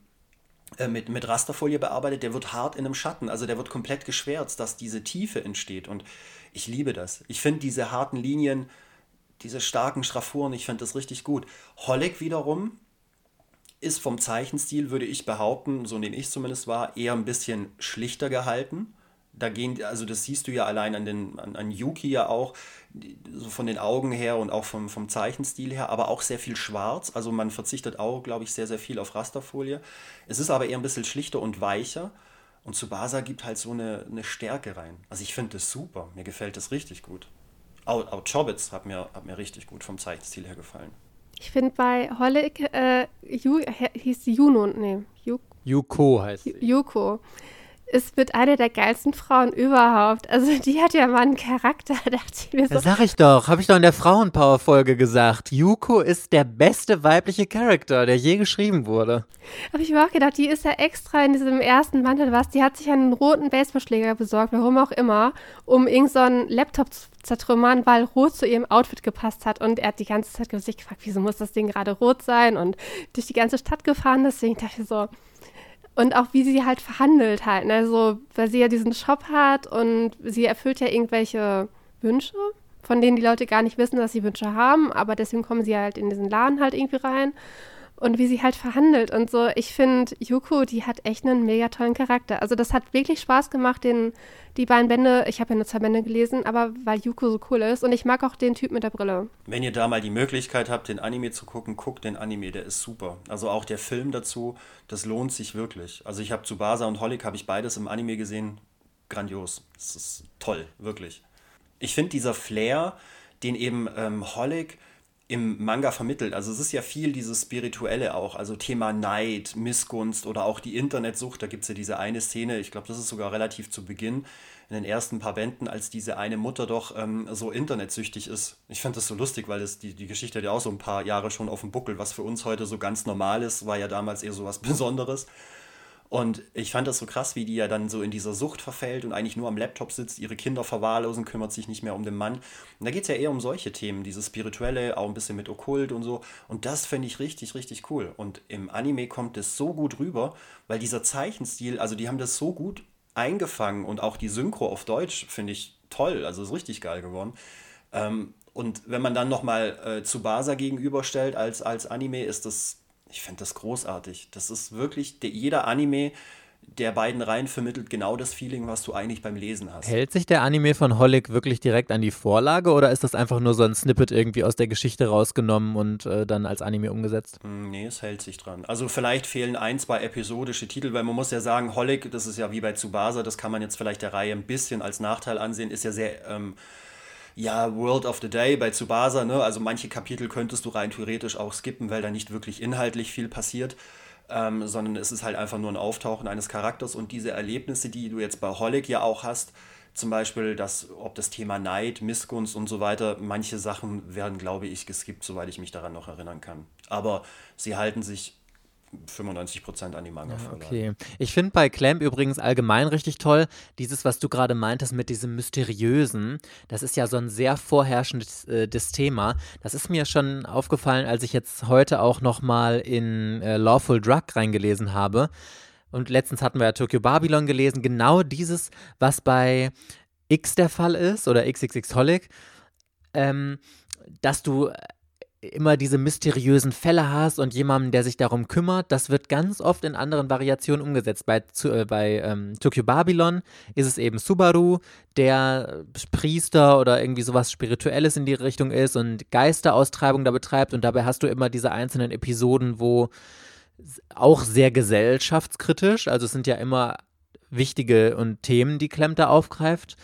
äh, mit, mit Rasterfolie bearbeitet, der wird hart in einem Schatten, also der wird komplett geschwärzt, dass diese Tiefe entsteht. Und ich liebe das. Ich finde diese harten Linien, diese starken Schraffuren, ich finde das richtig gut. Hollig wiederum ist vom Zeichenstil, würde ich behaupten, so nehme ich zumindest wahr, eher ein bisschen schlichter gehalten. Da gehen, also das siehst du ja allein an, den, an, an Yuki ja auch, so von den Augen her und auch vom, vom Zeichenstil her, aber auch sehr viel schwarz. Also man verzichtet auch, glaube ich, sehr, sehr viel auf Rasterfolie. Es ist aber eher ein bisschen schlichter und weicher. Und Tsubasa gibt halt so eine, eine Stärke rein. Also ich finde das super. Mir gefällt das richtig gut. Auch, auch Chobits hat mir, hat mir richtig gut vom Zeichenstil her gefallen. Ich finde bei Hollig äh, Ju, hieß sie Juno, nee, Juk Yuko heißt sie. Yuko ist mit einer der geilsten Frauen überhaupt. Also die hat ja mal einen Charakter, dachte ich mir so. Das sag ich doch, habe ich doch in der Frauenpower-Folge gesagt. Yuko ist der beste weibliche Charakter, der je geschrieben wurde. Habe ich mir auch gedacht, die ist ja extra in diesem ersten oder was, die hat sich einen roten Baseballschläger besorgt, warum auch immer, um irgendeinen so Laptop zu zertrümmern, weil rot zu ihrem Outfit gepasst hat. Und er hat die ganze Zeit sich gefragt, wieso muss das Ding gerade rot sein? Und durch die ganze Stadt gefahren, deswegen dachte ich so, und auch wie sie halt verhandelt halt. Also, weil sie ja diesen Shop hat und sie erfüllt ja irgendwelche Wünsche von denen die Leute gar nicht wissen, dass sie Wünsche haben, aber deswegen kommen sie halt in diesen Laden halt irgendwie rein und wie sie halt verhandelt und so. Ich finde, Yuko, die hat echt einen mega tollen Charakter. Also das hat wirklich Spaß gemacht, den, die beiden Bände, ich habe ja nur zwei Bände gelesen, aber weil Yuko so cool ist und ich mag auch den Typ mit der Brille. Wenn ihr da mal die Möglichkeit habt, den Anime zu gucken, guckt den Anime, der ist super. Also auch der Film dazu, das lohnt sich wirklich. Also ich habe Tsubasa und Holic, habe ich beides im Anime gesehen, grandios. Das ist toll, wirklich. Ich finde dieser Flair, den eben ähm, Holic im Manga vermittelt. Also es ist ja viel dieses Spirituelle auch, also Thema Neid, Missgunst oder auch die Internetsucht. Da gibt es ja diese eine Szene, ich glaube, das ist sogar relativ zu Beginn, in den ersten paar Bänden, als diese eine Mutter doch ähm, so internetsüchtig ist. Ich fand das so lustig, weil das, die, die Geschichte hat ja auch so ein paar Jahre schon auf dem Buckel. Was für uns heute so ganz normal ist, war ja damals eher so was Besonderes. Und ich fand das so krass, wie die ja dann so in dieser Sucht verfällt und eigentlich nur am Laptop sitzt, ihre Kinder verwahrlosen, kümmert sich nicht mehr um den Mann. Und da geht es ja eher um solche Themen, dieses Spirituelle, auch ein bisschen mit Okkult und so. Und das finde ich richtig, richtig cool. Und im Anime kommt das so gut rüber, weil dieser Zeichenstil, also die haben das so gut eingefangen und auch die Synchro auf Deutsch finde ich toll, also ist richtig geil geworden. Ähm, und wenn man dann nochmal äh, zu Basa gegenüberstellt als, als Anime, ist das ich finde das großartig. Das ist wirklich, der, jeder Anime der beiden Reihen vermittelt genau das Feeling, was du eigentlich beim Lesen hast. Hält sich der Anime von Holic wirklich direkt an die Vorlage oder ist das einfach nur so ein Snippet irgendwie aus der Geschichte rausgenommen und äh, dann als Anime umgesetzt? Hm, nee, es hält sich dran. Also vielleicht fehlen ein, zwei episodische Titel, weil man muss ja sagen, Holic, das ist ja wie bei Tsubasa, das kann man jetzt vielleicht der Reihe ein bisschen als Nachteil ansehen, ist ja sehr ähm, ja, World of the Day bei Tsubasa, ne? Also manche Kapitel könntest du rein theoretisch auch skippen, weil da nicht wirklich inhaltlich viel passiert. Ähm, sondern es ist halt einfach nur ein Auftauchen eines Charakters und diese Erlebnisse, die du jetzt bei Holic ja auch hast, zum Beispiel, dass, ob das Thema Neid, Missgunst und so weiter, manche Sachen werden, glaube ich, geskippt, soweit ich mich daran noch erinnern kann. Aber sie halten sich 95 Prozent an die manga ja, Okay. Ich finde bei Clamp übrigens allgemein richtig toll, dieses, was du gerade meintest mit diesem Mysteriösen, das ist ja so ein sehr vorherrschendes äh, Thema. Das ist mir schon aufgefallen, als ich jetzt heute auch nochmal in äh, Lawful Drug reingelesen habe. Und letztens hatten wir ja Tokyo Babylon gelesen, genau dieses, was bei X der Fall ist, oder XXX Holic, ähm, dass du immer diese mysteriösen Fälle hast und jemanden, der sich darum kümmert. Das wird ganz oft in anderen Variationen umgesetzt. Bei, zu, äh, bei ähm, Tokyo Babylon ist es eben Subaru, der Priester oder irgendwie sowas Spirituelles in die Richtung ist und Geisteraustreibung da betreibt. Und dabei hast du immer diese einzelnen Episoden, wo auch sehr gesellschaftskritisch, also es sind ja immer wichtige und Themen, die Clem da aufgreift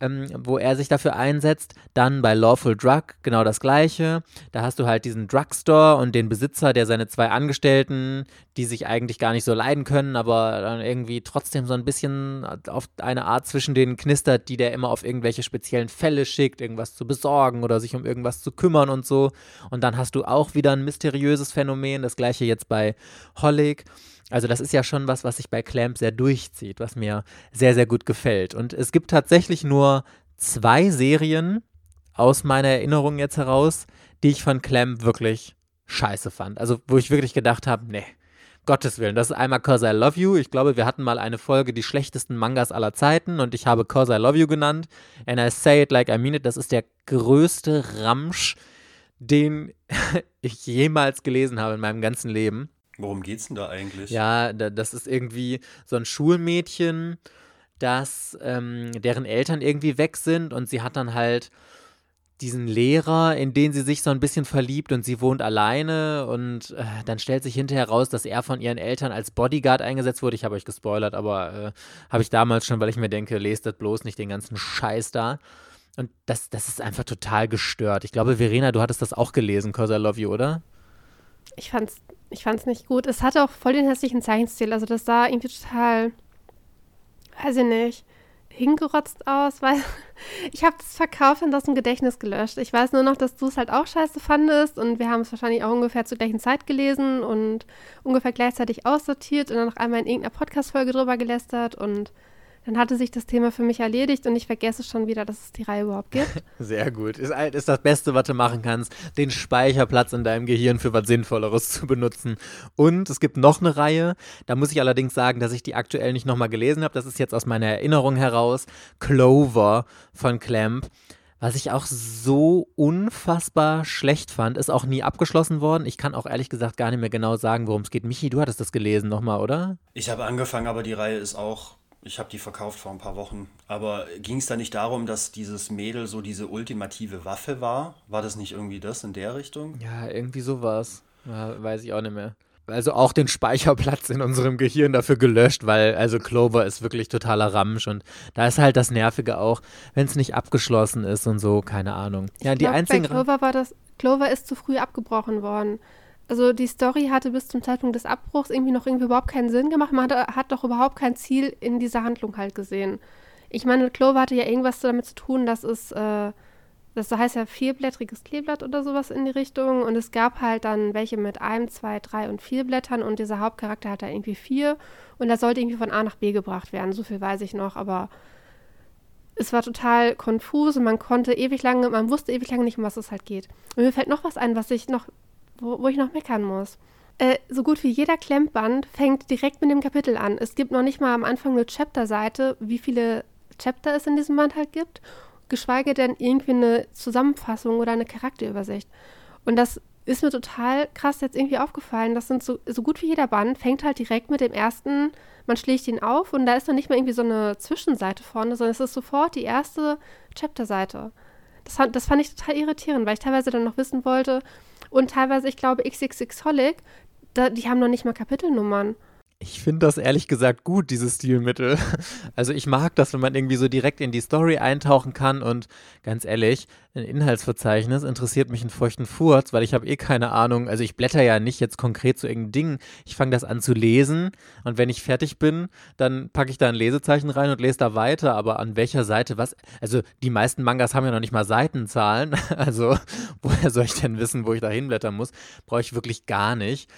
ähm, wo er sich dafür einsetzt. Dann bei Lawful Drug genau das gleiche. Da hast du halt diesen Drugstore und den Besitzer, der seine zwei Angestellten, die sich eigentlich gar nicht so leiden können, aber dann irgendwie trotzdem so ein bisschen auf eine Art zwischen denen knistert, die der immer auf irgendwelche speziellen Fälle schickt, irgendwas zu besorgen oder sich um irgendwas zu kümmern und so. Und dann hast du auch wieder ein mysteriöses Phänomen. Das gleiche jetzt bei Holic. Also das ist ja schon was, was sich bei Clamp sehr durchzieht, was mir sehr, sehr gut gefällt. Und es gibt tatsächlich nur zwei Serien aus meiner Erinnerung jetzt heraus, die ich von Clamp wirklich scheiße fand. Also wo ich wirklich gedacht habe, nee, Gottes Willen. Das ist einmal Cause I Love You. Ich glaube, wir hatten mal eine Folge, die schlechtesten Mangas aller Zeiten und ich habe Cause I Love You genannt. And I say it like I mean it. Das ist der größte Ramsch, den ich jemals gelesen habe in meinem ganzen Leben. Worum geht's denn da eigentlich? Ja, da, das ist irgendwie so ein Schulmädchen, das, ähm, deren Eltern irgendwie weg sind und sie hat dann halt diesen Lehrer, in den sie sich so ein bisschen verliebt und sie wohnt alleine und äh, dann stellt sich hinterher raus, dass er von ihren Eltern als Bodyguard eingesetzt wurde. Ich habe euch gespoilert, aber äh, habe ich damals schon, weil ich mir denke, lest das bloß nicht den ganzen Scheiß da. Und das, das ist einfach total gestört. Ich glaube, Verena, du hattest das auch gelesen, Cause I Love You, oder? Ich fand's ich fand es nicht gut. Es hatte auch voll den hässlichen Zeichenstil. Also das sah irgendwie total, weiß ich nicht, hingerotzt aus, weil ich habe das verkauft und aus dem Gedächtnis gelöscht. Ich weiß nur noch, dass du es halt auch scheiße fandest und wir haben es wahrscheinlich auch ungefähr zur gleichen Zeit gelesen und ungefähr gleichzeitig aussortiert und dann noch einmal in irgendeiner Podcast-Folge drüber gelästert und dann hatte sich das Thema für mich erledigt und ich vergesse schon wieder, dass es die Reihe überhaupt gibt. Sehr gut. Ist, ist das Beste, was du machen kannst, den Speicherplatz in deinem Gehirn für was Sinnvolleres zu benutzen. Und es gibt noch eine Reihe, da muss ich allerdings sagen, dass ich die aktuell nicht nochmal gelesen habe. Das ist jetzt aus meiner Erinnerung heraus. Clover von Clamp Was ich auch so unfassbar schlecht fand, ist auch nie abgeschlossen worden. Ich kann auch ehrlich gesagt gar nicht mehr genau sagen, worum es geht. Michi, du hattest das gelesen nochmal, oder? Ich habe angefangen, aber die Reihe ist auch, ich habe die verkauft vor ein paar Wochen. Aber ging es da nicht darum, dass dieses Mädel so diese ultimative Waffe war? War das nicht irgendwie das in der Richtung? Ja, irgendwie sowas. Ja, weiß ich auch nicht mehr also auch den Speicherplatz in unserem Gehirn dafür gelöscht, weil also Clover ist wirklich totaler Ramsch und da ist halt das Nervige auch, wenn es nicht abgeschlossen ist und so, keine Ahnung. Ja, ich die glaub, einzigen bei Clover war das Clover ist zu früh abgebrochen worden. Also die Story hatte bis zum Zeitpunkt des Abbruchs irgendwie noch irgendwie überhaupt keinen Sinn gemacht. Man hat, hat doch überhaupt kein Ziel in dieser Handlung halt gesehen. Ich meine, Clover hatte ja irgendwas damit zu tun, dass es äh, das heißt ja vierblättriges Kleeblatt oder sowas in die Richtung. Und es gab halt dann welche mit einem, zwei, drei und vier Blättern und dieser Hauptcharakter hat da irgendwie vier. Und das sollte irgendwie von A nach B gebracht werden. So viel weiß ich noch, aber es war total konfus und man konnte ewig lange, man wusste ewig lange nicht, um was es halt geht. Und mir fällt noch was ein, was ich noch, wo, wo ich noch meckern muss. Äh, so gut wie jeder Klemmband fängt direkt mit dem Kapitel an. Es gibt noch nicht mal am Anfang eine Chapter-Seite, wie viele Chapter es in diesem Band halt gibt geschweige denn irgendwie eine Zusammenfassung oder eine Charakterübersicht. Und das ist mir total krass jetzt irgendwie aufgefallen. Das sind so, so gut wie jeder Band fängt halt direkt mit dem ersten, man schlägt ihn auf und da ist dann nicht mal irgendwie so eine Zwischenseite vorne, sondern es ist sofort die erste Chapterseite. Das, das fand ich total irritierend, weil ich teilweise dann noch wissen wollte und teilweise, ich glaube, XXX Holic, da, die haben noch nicht mal Kapitelnummern. Ich finde das ehrlich gesagt gut, dieses Stilmittel. Also ich mag das, wenn man irgendwie so direkt in die Story eintauchen kann und ganz ehrlich, ein Inhaltsverzeichnis interessiert mich einen feuchten Furz, weil ich habe eh keine Ahnung. Also ich blätter ja nicht jetzt konkret zu irgendeinem Ding. Ich fange das an zu lesen und wenn ich fertig bin, dann packe ich da ein Lesezeichen rein und lese da weiter. Aber an welcher Seite was? Also die meisten Mangas haben ja noch nicht mal Seitenzahlen. Also woher soll ich denn wissen, wo ich da hinblättern muss? Brauche ich wirklich gar nicht.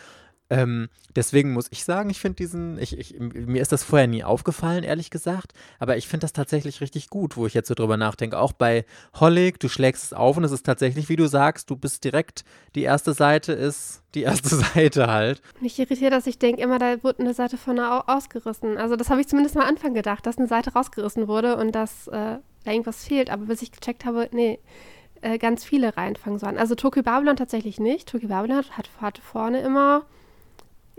Ähm, deswegen muss ich sagen, ich finde diesen, ich, ich, mir ist das vorher nie aufgefallen, ehrlich gesagt, aber ich finde das tatsächlich richtig gut, wo ich jetzt so drüber nachdenke. Auch bei Hollig, du schlägst es auf und es ist tatsächlich, wie du sagst, du bist direkt, die erste Seite ist die erste Seite halt. Mich irritiert, dass ich denke immer, da wurde eine Seite vorne ausgerissen. Also das habe ich zumindest am Anfang gedacht, dass eine Seite rausgerissen wurde und dass äh, da irgendwas fehlt, aber bis ich gecheckt habe, nee, äh, ganz viele reinfangen sollen. Also Tokyo Babylon tatsächlich nicht. Tokyo Babylon hat, hat vorne immer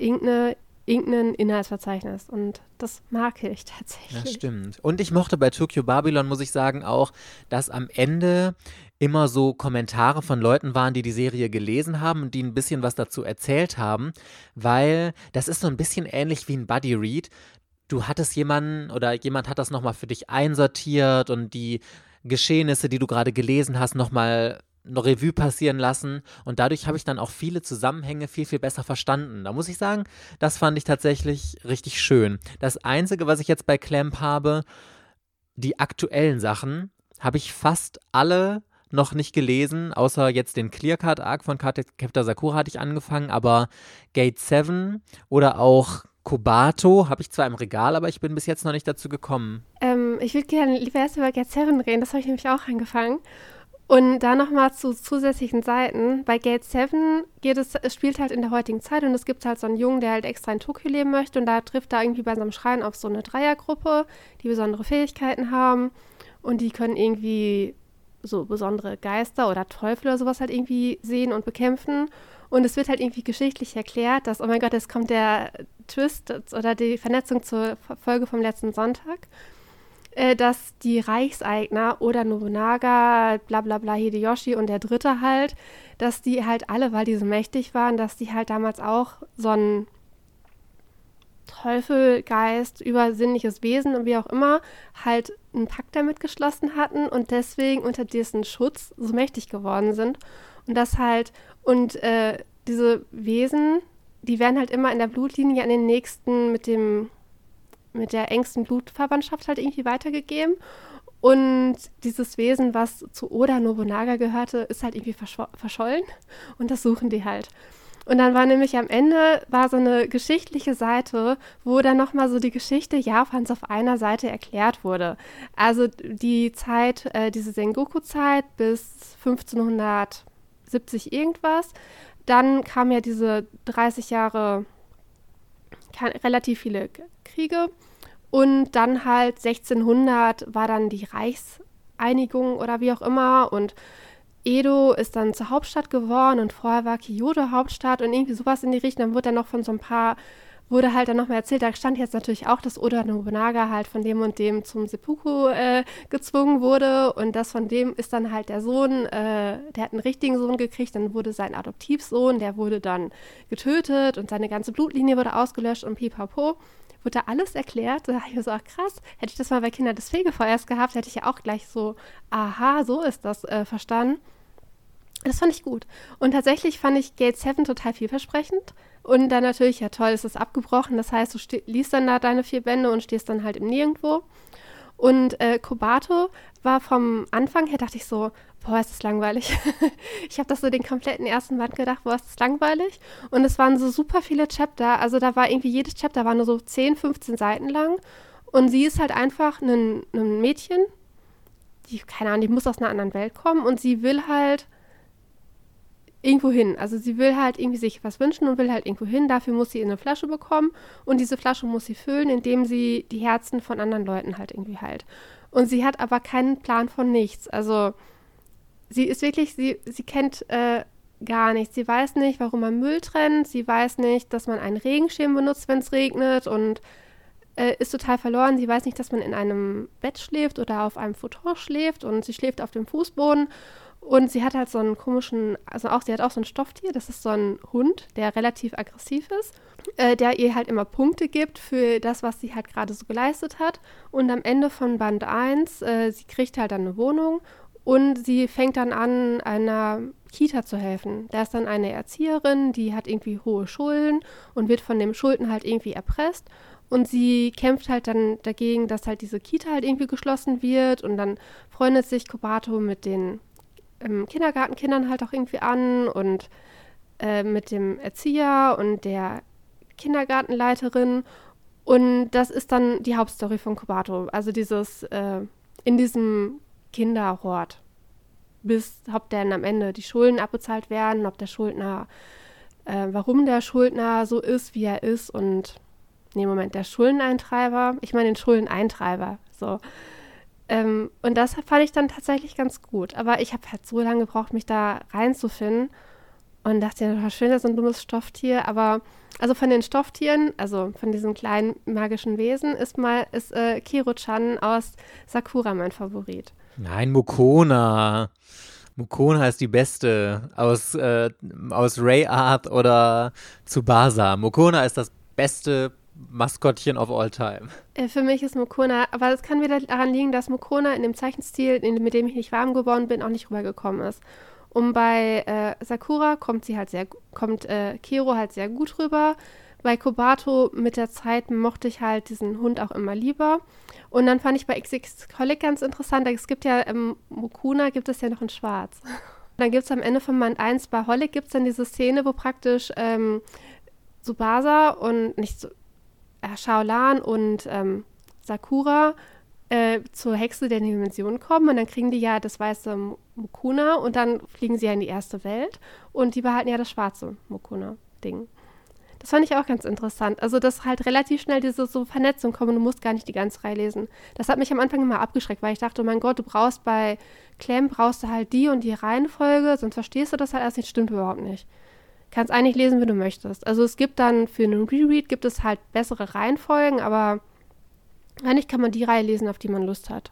irgendeine, irgendein Inhaltsverzeichnis. Und das mag ich tatsächlich. Das stimmt. Und ich mochte bei Tokyo Babylon, muss ich sagen, auch, dass am Ende immer so Kommentare von Leuten waren, die die Serie gelesen haben und die ein bisschen was dazu erzählt haben, weil das ist so ein bisschen ähnlich wie ein Buddy Read. Du hattest jemanden oder jemand hat das nochmal für dich einsortiert und die Geschehnisse, die du gerade gelesen hast, nochmal Revue passieren lassen und dadurch habe ich dann auch viele Zusammenhänge viel, viel besser verstanden. Da muss ich sagen, das fand ich tatsächlich richtig schön. Das Einzige, was ich jetzt bei Clamp habe, die aktuellen Sachen, habe ich fast alle noch nicht gelesen, außer jetzt den Clearcard Arc von Captain Sakura hatte ich angefangen, aber Gate 7 oder auch Kobato habe ich zwar im Regal, aber ich bin bis jetzt noch nicht dazu gekommen. Ähm, ich würde gerne lieber erst über Gate 7 reden, das habe ich nämlich auch angefangen. Und da nochmal zu zusätzlichen Seiten. Bei Gate 7 geht es, es spielt halt in der heutigen Zeit und es gibt halt so einen Jungen, der halt extra in Tokio leben möchte und da trifft er irgendwie bei seinem Schrein auf so eine Dreiergruppe, die besondere Fähigkeiten haben und die können irgendwie so besondere Geister oder Teufel oder sowas halt irgendwie sehen und bekämpfen. Und es wird halt irgendwie geschichtlich erklärt, dass, oh mein Gott, jetzt kommt der Twist oder die Vernetzung zur Folge vom letzten Sonntag äh, dass die Reichseigner oder Nobunaga, bla bla bla, Hideyoshi und der Dritte halt, dass die halt alle, weil die so mächtig waren, dass die halt damals auch so ein Teufelgeist, übersinnliches Wesen und wie auch immer, halt einen Pakt damit geschlossen hatten und deswegen unter dessen Schutz so mächtig geworden sind. Und das halt, und äh, diese Wesen, die werden halt immer in der Blutlinie an den nächsten mit dem mit der engsten Blutverwandtschaft halt irgendwie weitergegeben. Und dieses Wesen, was zu Oda Nobunaga gehörte, ist halt irgendwie verschollen. Und das suchen die halt. Und dann war nämlich am Ende war so eine geschichtliche Seite, wo dann nochmal so die Geschichte Japans auf einer Seite erklärt wurde. Also die Zeit, äh, diese Sengoku-Zeit bis 1570 irgendwas. Dann kamen ja diese 30 Jahre relativ viele Kriege. Und dann halt 1600 war dann die Reichs, Einigung oder wie auch immer. Und Edo ist dann zur Hauptstadt geworden und vorher war Kyoto Hauptstadt und irgendwie sowas in die Richtung. Dann wurde dann noch von so ein paar, wurde halt dann nochmal erzählt, da stand jetzt natürlich auch, dass Oda Nobunaga halt von dem und dem zum Seppuku äh, gezwungen wurde. Und das von dem ist dann halt der Sohn, äh, der hat einen richtigen Sohn gekriegt, dann wurde sein Adoptivsohn, der wurde dann getötet und seine ganze Blutlinie wurde ausgelöscht und pipapo wurde da alles erklärt. Da dachte ich mir so, ach krass, hätte ich das mal bei Kindern des Fegefeuers gehabt, hätte ich ja auch gleich so, aha, so ist das äh, verstanden. Das fand ich gut. Und tatsächlich fand ich Gate 7 total vielversprechend. Und dann natürlich, ja toll, es ist abgebrochen. Das heißt, du liest dann da deine vier Bände und stehst dann halt im Nirgendwo. Und äh, Kobato war vom Anfang her, dachte ich so, boah, ist das langweilig. ich habe das so den kompletten ersten Band gedacht, boah, ist das langweilig. Und es waren so super viele Chapter. Also da war irgendwie jedes Chapter war nur so 10, 15 Seiten lang. Und sie ist halt einfach ein, ein Mädchen, die, keine Ahnung, die muss aus einer anderen Welt kommen und sie will halt irgendwo hin. Also sie will halt irgendwie sich was wünschen und will halt irgendwo hin. Dafür muss sie eine Flasche bekommen und diese Flasche muss sie füllen, indem sie die Herzen von anderen Leuten halt irgendwie heilt. Und sie hat aber keinen Plan von nichts. Also sie ist wirklich, sie, sie kennt äh, gar nichts. Sie weiß nicht, warum man Müll trennt. Sie weiß nicht, dass man einen Regenschirm benutzt, wenn es regnet und äh, ist total verloren. Sie weiß nicht, dass man in einem Bett schläft oder auf einem Futon schläft und sie schläft auf dem Fußboden. Und sie hat halt so einen komischen, also auch, sie hat auch so ein Stofftier, das ist so ein Hund, der relativ aggressiv ist, äh, der ihr halt immer Punkte gibt für das, was sie halt gerade so geleistet hat. Und am Ende von Band 1, äh, sie kriegt halt dann eine Wohnung und sie fängt dann an, einer Kita zu helfen. Da ist dann eine Erzieherin, die hat irgendwie hohe Schulden und wird von dem Schulden halt irgendwie erpresst. Und sie kämpft halt dann dagegen, dass halt diese Kita halt irgendwie geschlossen wird. Und dann freundet sich Kobato mit den ähm, Kindergartenkindern halt auch irgendwie an und äh, mit dem Erzieher und der Kindergartenleiterin. Und das ist dann die Hauptstory von Kobato. Also dieses äh, in diesem Kinderhort. Bis ob dann am Ende die Schulden abbezahlt werden, ob der Schuldner, äh, warum der Schuldner so ist, wie er ist und nee, Moment, der Schuldeneintreiber, ich meine den Schuldeneintreiber, so. Ähm, und das fand ich dann tatsächlich ganz gut. Aber ich habe halt so lange gebraucht, mich da reinzufinden und dachte, ja, schön, das ist ein dummes Stofftier, aber also von den Stofftieren, also von diesen kleinen magischen Wesen, ist mal ist äh, Kiro-chan aus Sakura mein Favorit. Nein, Mukona. Mukona ist die beste aus, äh, aus Ray Art oder Tsubasa. Mukona ist das beste Maskottchen of all time. Äh, für mich ist Mukona, aber es kann wieder daran liegen, dass Mukona in dem Zeichenstil, in, mit dem ich nicht warm geworden bin, auch nicht rübergekommen ist. Und bei äh, Sakura kommt sie halt sehr, kommt äh, Kiro halt sehr gut rüber. Bei Kobato mit der Zeit mochte ich halt diesen Hund auch immer lieber. Und dann fand ich bei XX Colic ganz interessant, es gibt ja im Mukuna gibt es ja noch in Schwarz. dann gibt es am Ende von Band 1 bei Holic gibt es dann diese Szene, wo praktisch ähm, Subasa und nicht äh, Shaolan und ähm, Sakura äh, zur Hexe der Dimension kommen und dann kriegen die ja das weiße Mukuna und dann fliegen sie ja in die erste Welt und die behalten ja das schwarze Mukuna-Ding. Das fand ich auch ganz interessant. Also, dass halt relativ schnell diese so Vernetzung kommt und du musst gar nicht die ganze Reihe lesen. Das hat mich am Anfang immer abgeschreckt, weil ich dachte, oh mein Gott, du brauchst bei Clem brauchst du halt die und die Reihenfolge, sonst verstehst du das halt erst nicht. Stimmt überhaupt nicht. Kannst eigentlich lesen, wie du möchtest. Also, es gibt dann für einen Reread gibt es halt bessere Reihenfolgen, aber eigentlich kann man die Reihe lesen, auf die man Lust hat.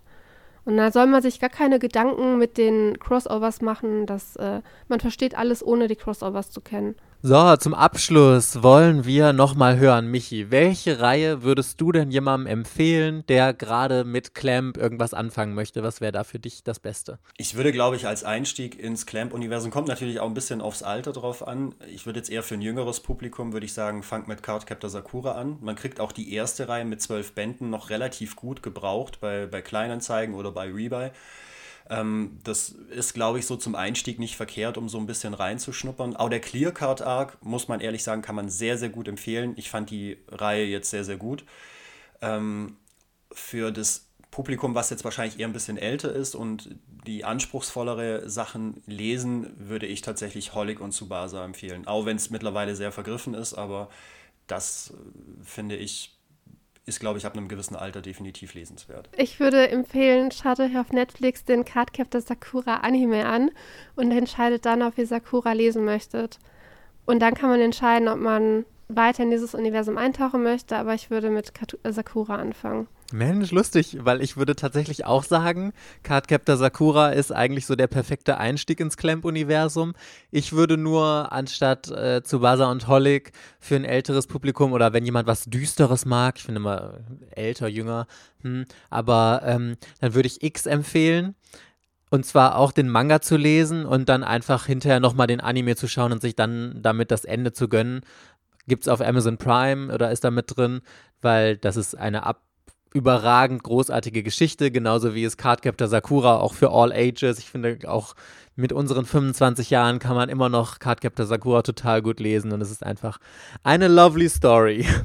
Und da soll man sich gar keine Gedanken mit den Crossovers machen, dass äh, man versteht alles, ohne die Crossovers zu kennen. So, zum Abschluss wollen wir nochmal hören, Michi. Welche Reihe würdest du denn jemandem empfehlen, der gerade mit Clamp irgendwas anfangen möchte? Was wäre da für dich das Beste? Ich würde, glaube ich, als Einstieg ins Clamp-Universum, kommt natürlich auch ein bisschen aufs Alter drauf an. Ich würde jetzt eher für ein jüngeres Publikum, würde ich sagen, fangt mit Cardcaptor Sakura an. Man kriegt auch die erste Reihe mit zwölf Bänden noch relativ gut gebraucht bei, bei Kleinanzeigen oder bei Rebuy. Ähm, das ist, glaube ich, so zum Einstieg nicht verkehrt, um so ein bisschen reinzuschnuppern. Auch der Clear Card Arc, muss man ehrlich sagen, kann man sehr, sehr gut empfehlen. Ich fand die Reihe jetzt sehr, sehr gut. Ähm, für das Publikum, was jetzt wahrscheinlich eher ein bisschen älter ist und die anspruchsvollere Sachen lesen, würde ich tatsächlich Holic und Tsubasa empfehlen. Auch wenn es mittlerweile sehr vergriffen ist, aber das äh, finde ich ist, glaube ich, ab einem gewissen Alter definitiv lesenswert. Ich würde empfehlen, schaut euch auf Netflix den Cardcaptor Sakura Anime an und entscheidet dann, ob ihr Sakura lesen möchtet. Und dann kann man entscheiden, ob man weiter in dieses Universum eintauchen möchte, aber ich würde mit Sakura anfangen. Mensch, lustig, weil ich würde tatsächlich auch sagen, Cardcaptor Sakura ist eigentlich so der perfekte Einstieg ins Clamp-Universum. Ich würde nur anstatt äh, Tsubasa und Holic für ein älteres Publikum oder wenn jemand was Düsteres mag, ich finde immer älter, jünger, hm, aber ähm, dann würde ich X empfehlen. Und zwar auch den Manga zu lesen und dann einfach hinterher nochmal den Anime zu schauen und sich dann damit das Ende zu gönnen. Gibt es auf Amazon Prime oder ist da mit drin, weil das ist eine ab überragend großartige Geschichte, genauso wie es Cardcaptor Sakura auch für All Ages. Ich finde auch mit unseren 25 Jahren kann man immer noch Cardcaptor Sakura total gut lesen und es ist einfach eine lovely Story.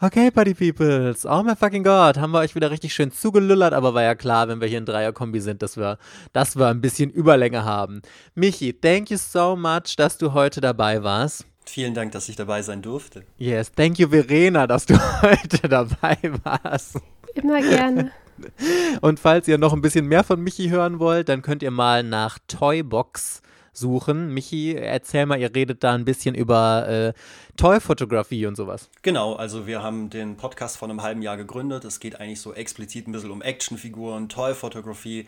Okay, Party Peoples, oh my fucking God, haben wir euch wieder richtig schön zugelüllert, aber war ja klar, wenn wir hier ein Dreierkombi sind, dass wir, dass wir ein bisschen Überlänge haben. Michi, thank you so much, dass du heute dabei warst. Vielen Dank, dass ich dabei sein durfte. Yes, thank you, Verena, dass du heute dabei warst. Immer gerne. Und falls ihr noch ein bisschen mehr von Michi hören wollt, dann könnt ihr mal nach Toybox suchen. Michi, erzähl mal, ihr redet da ein bisschen über äh, Toy-Fotografie und sowas. Genau, also wir haben den Podcast vor einem halben Jahr gegründet. Es geht eigentlich so explizit ein bisschen um Actionfiguren, Toy-Fotografie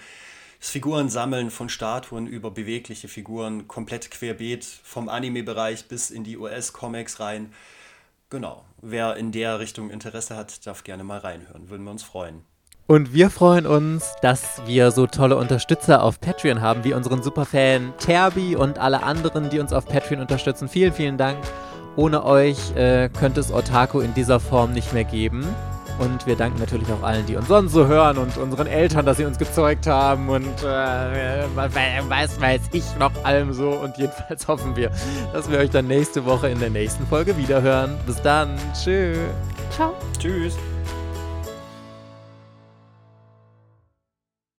das Figurensammeln von Statuen über bewegliche Figuren komplett querbeet vom Anime-Bereich bis in die US-Comics rein. Genau, wer in der Richtung Interesse hat, darf gerne mal reinhören, würden wir uns freuen. Und wir freuen uns, dass wir so tolle Unterstützer auf Patreon haben, wie unseren Superfan Terbi und alle anderen, die uns auf Patreon unterstützen. Vielen, vielen Dank. Ohne euch äh, könnte es Otaku in dieser Form nicht mehr geben. Und wir danken natürlich auch allen, die uns sonst so hören und unseren Eltern, dass sie uns gezeugt haben und äh, weiß, weiß ich noch allem so. Und jedenfalls hoffen wir, dass wir euch dann nächste Woche in der nächsten Folge wiederhören. Bis dann. Tschüss. Ciao. Tschüss.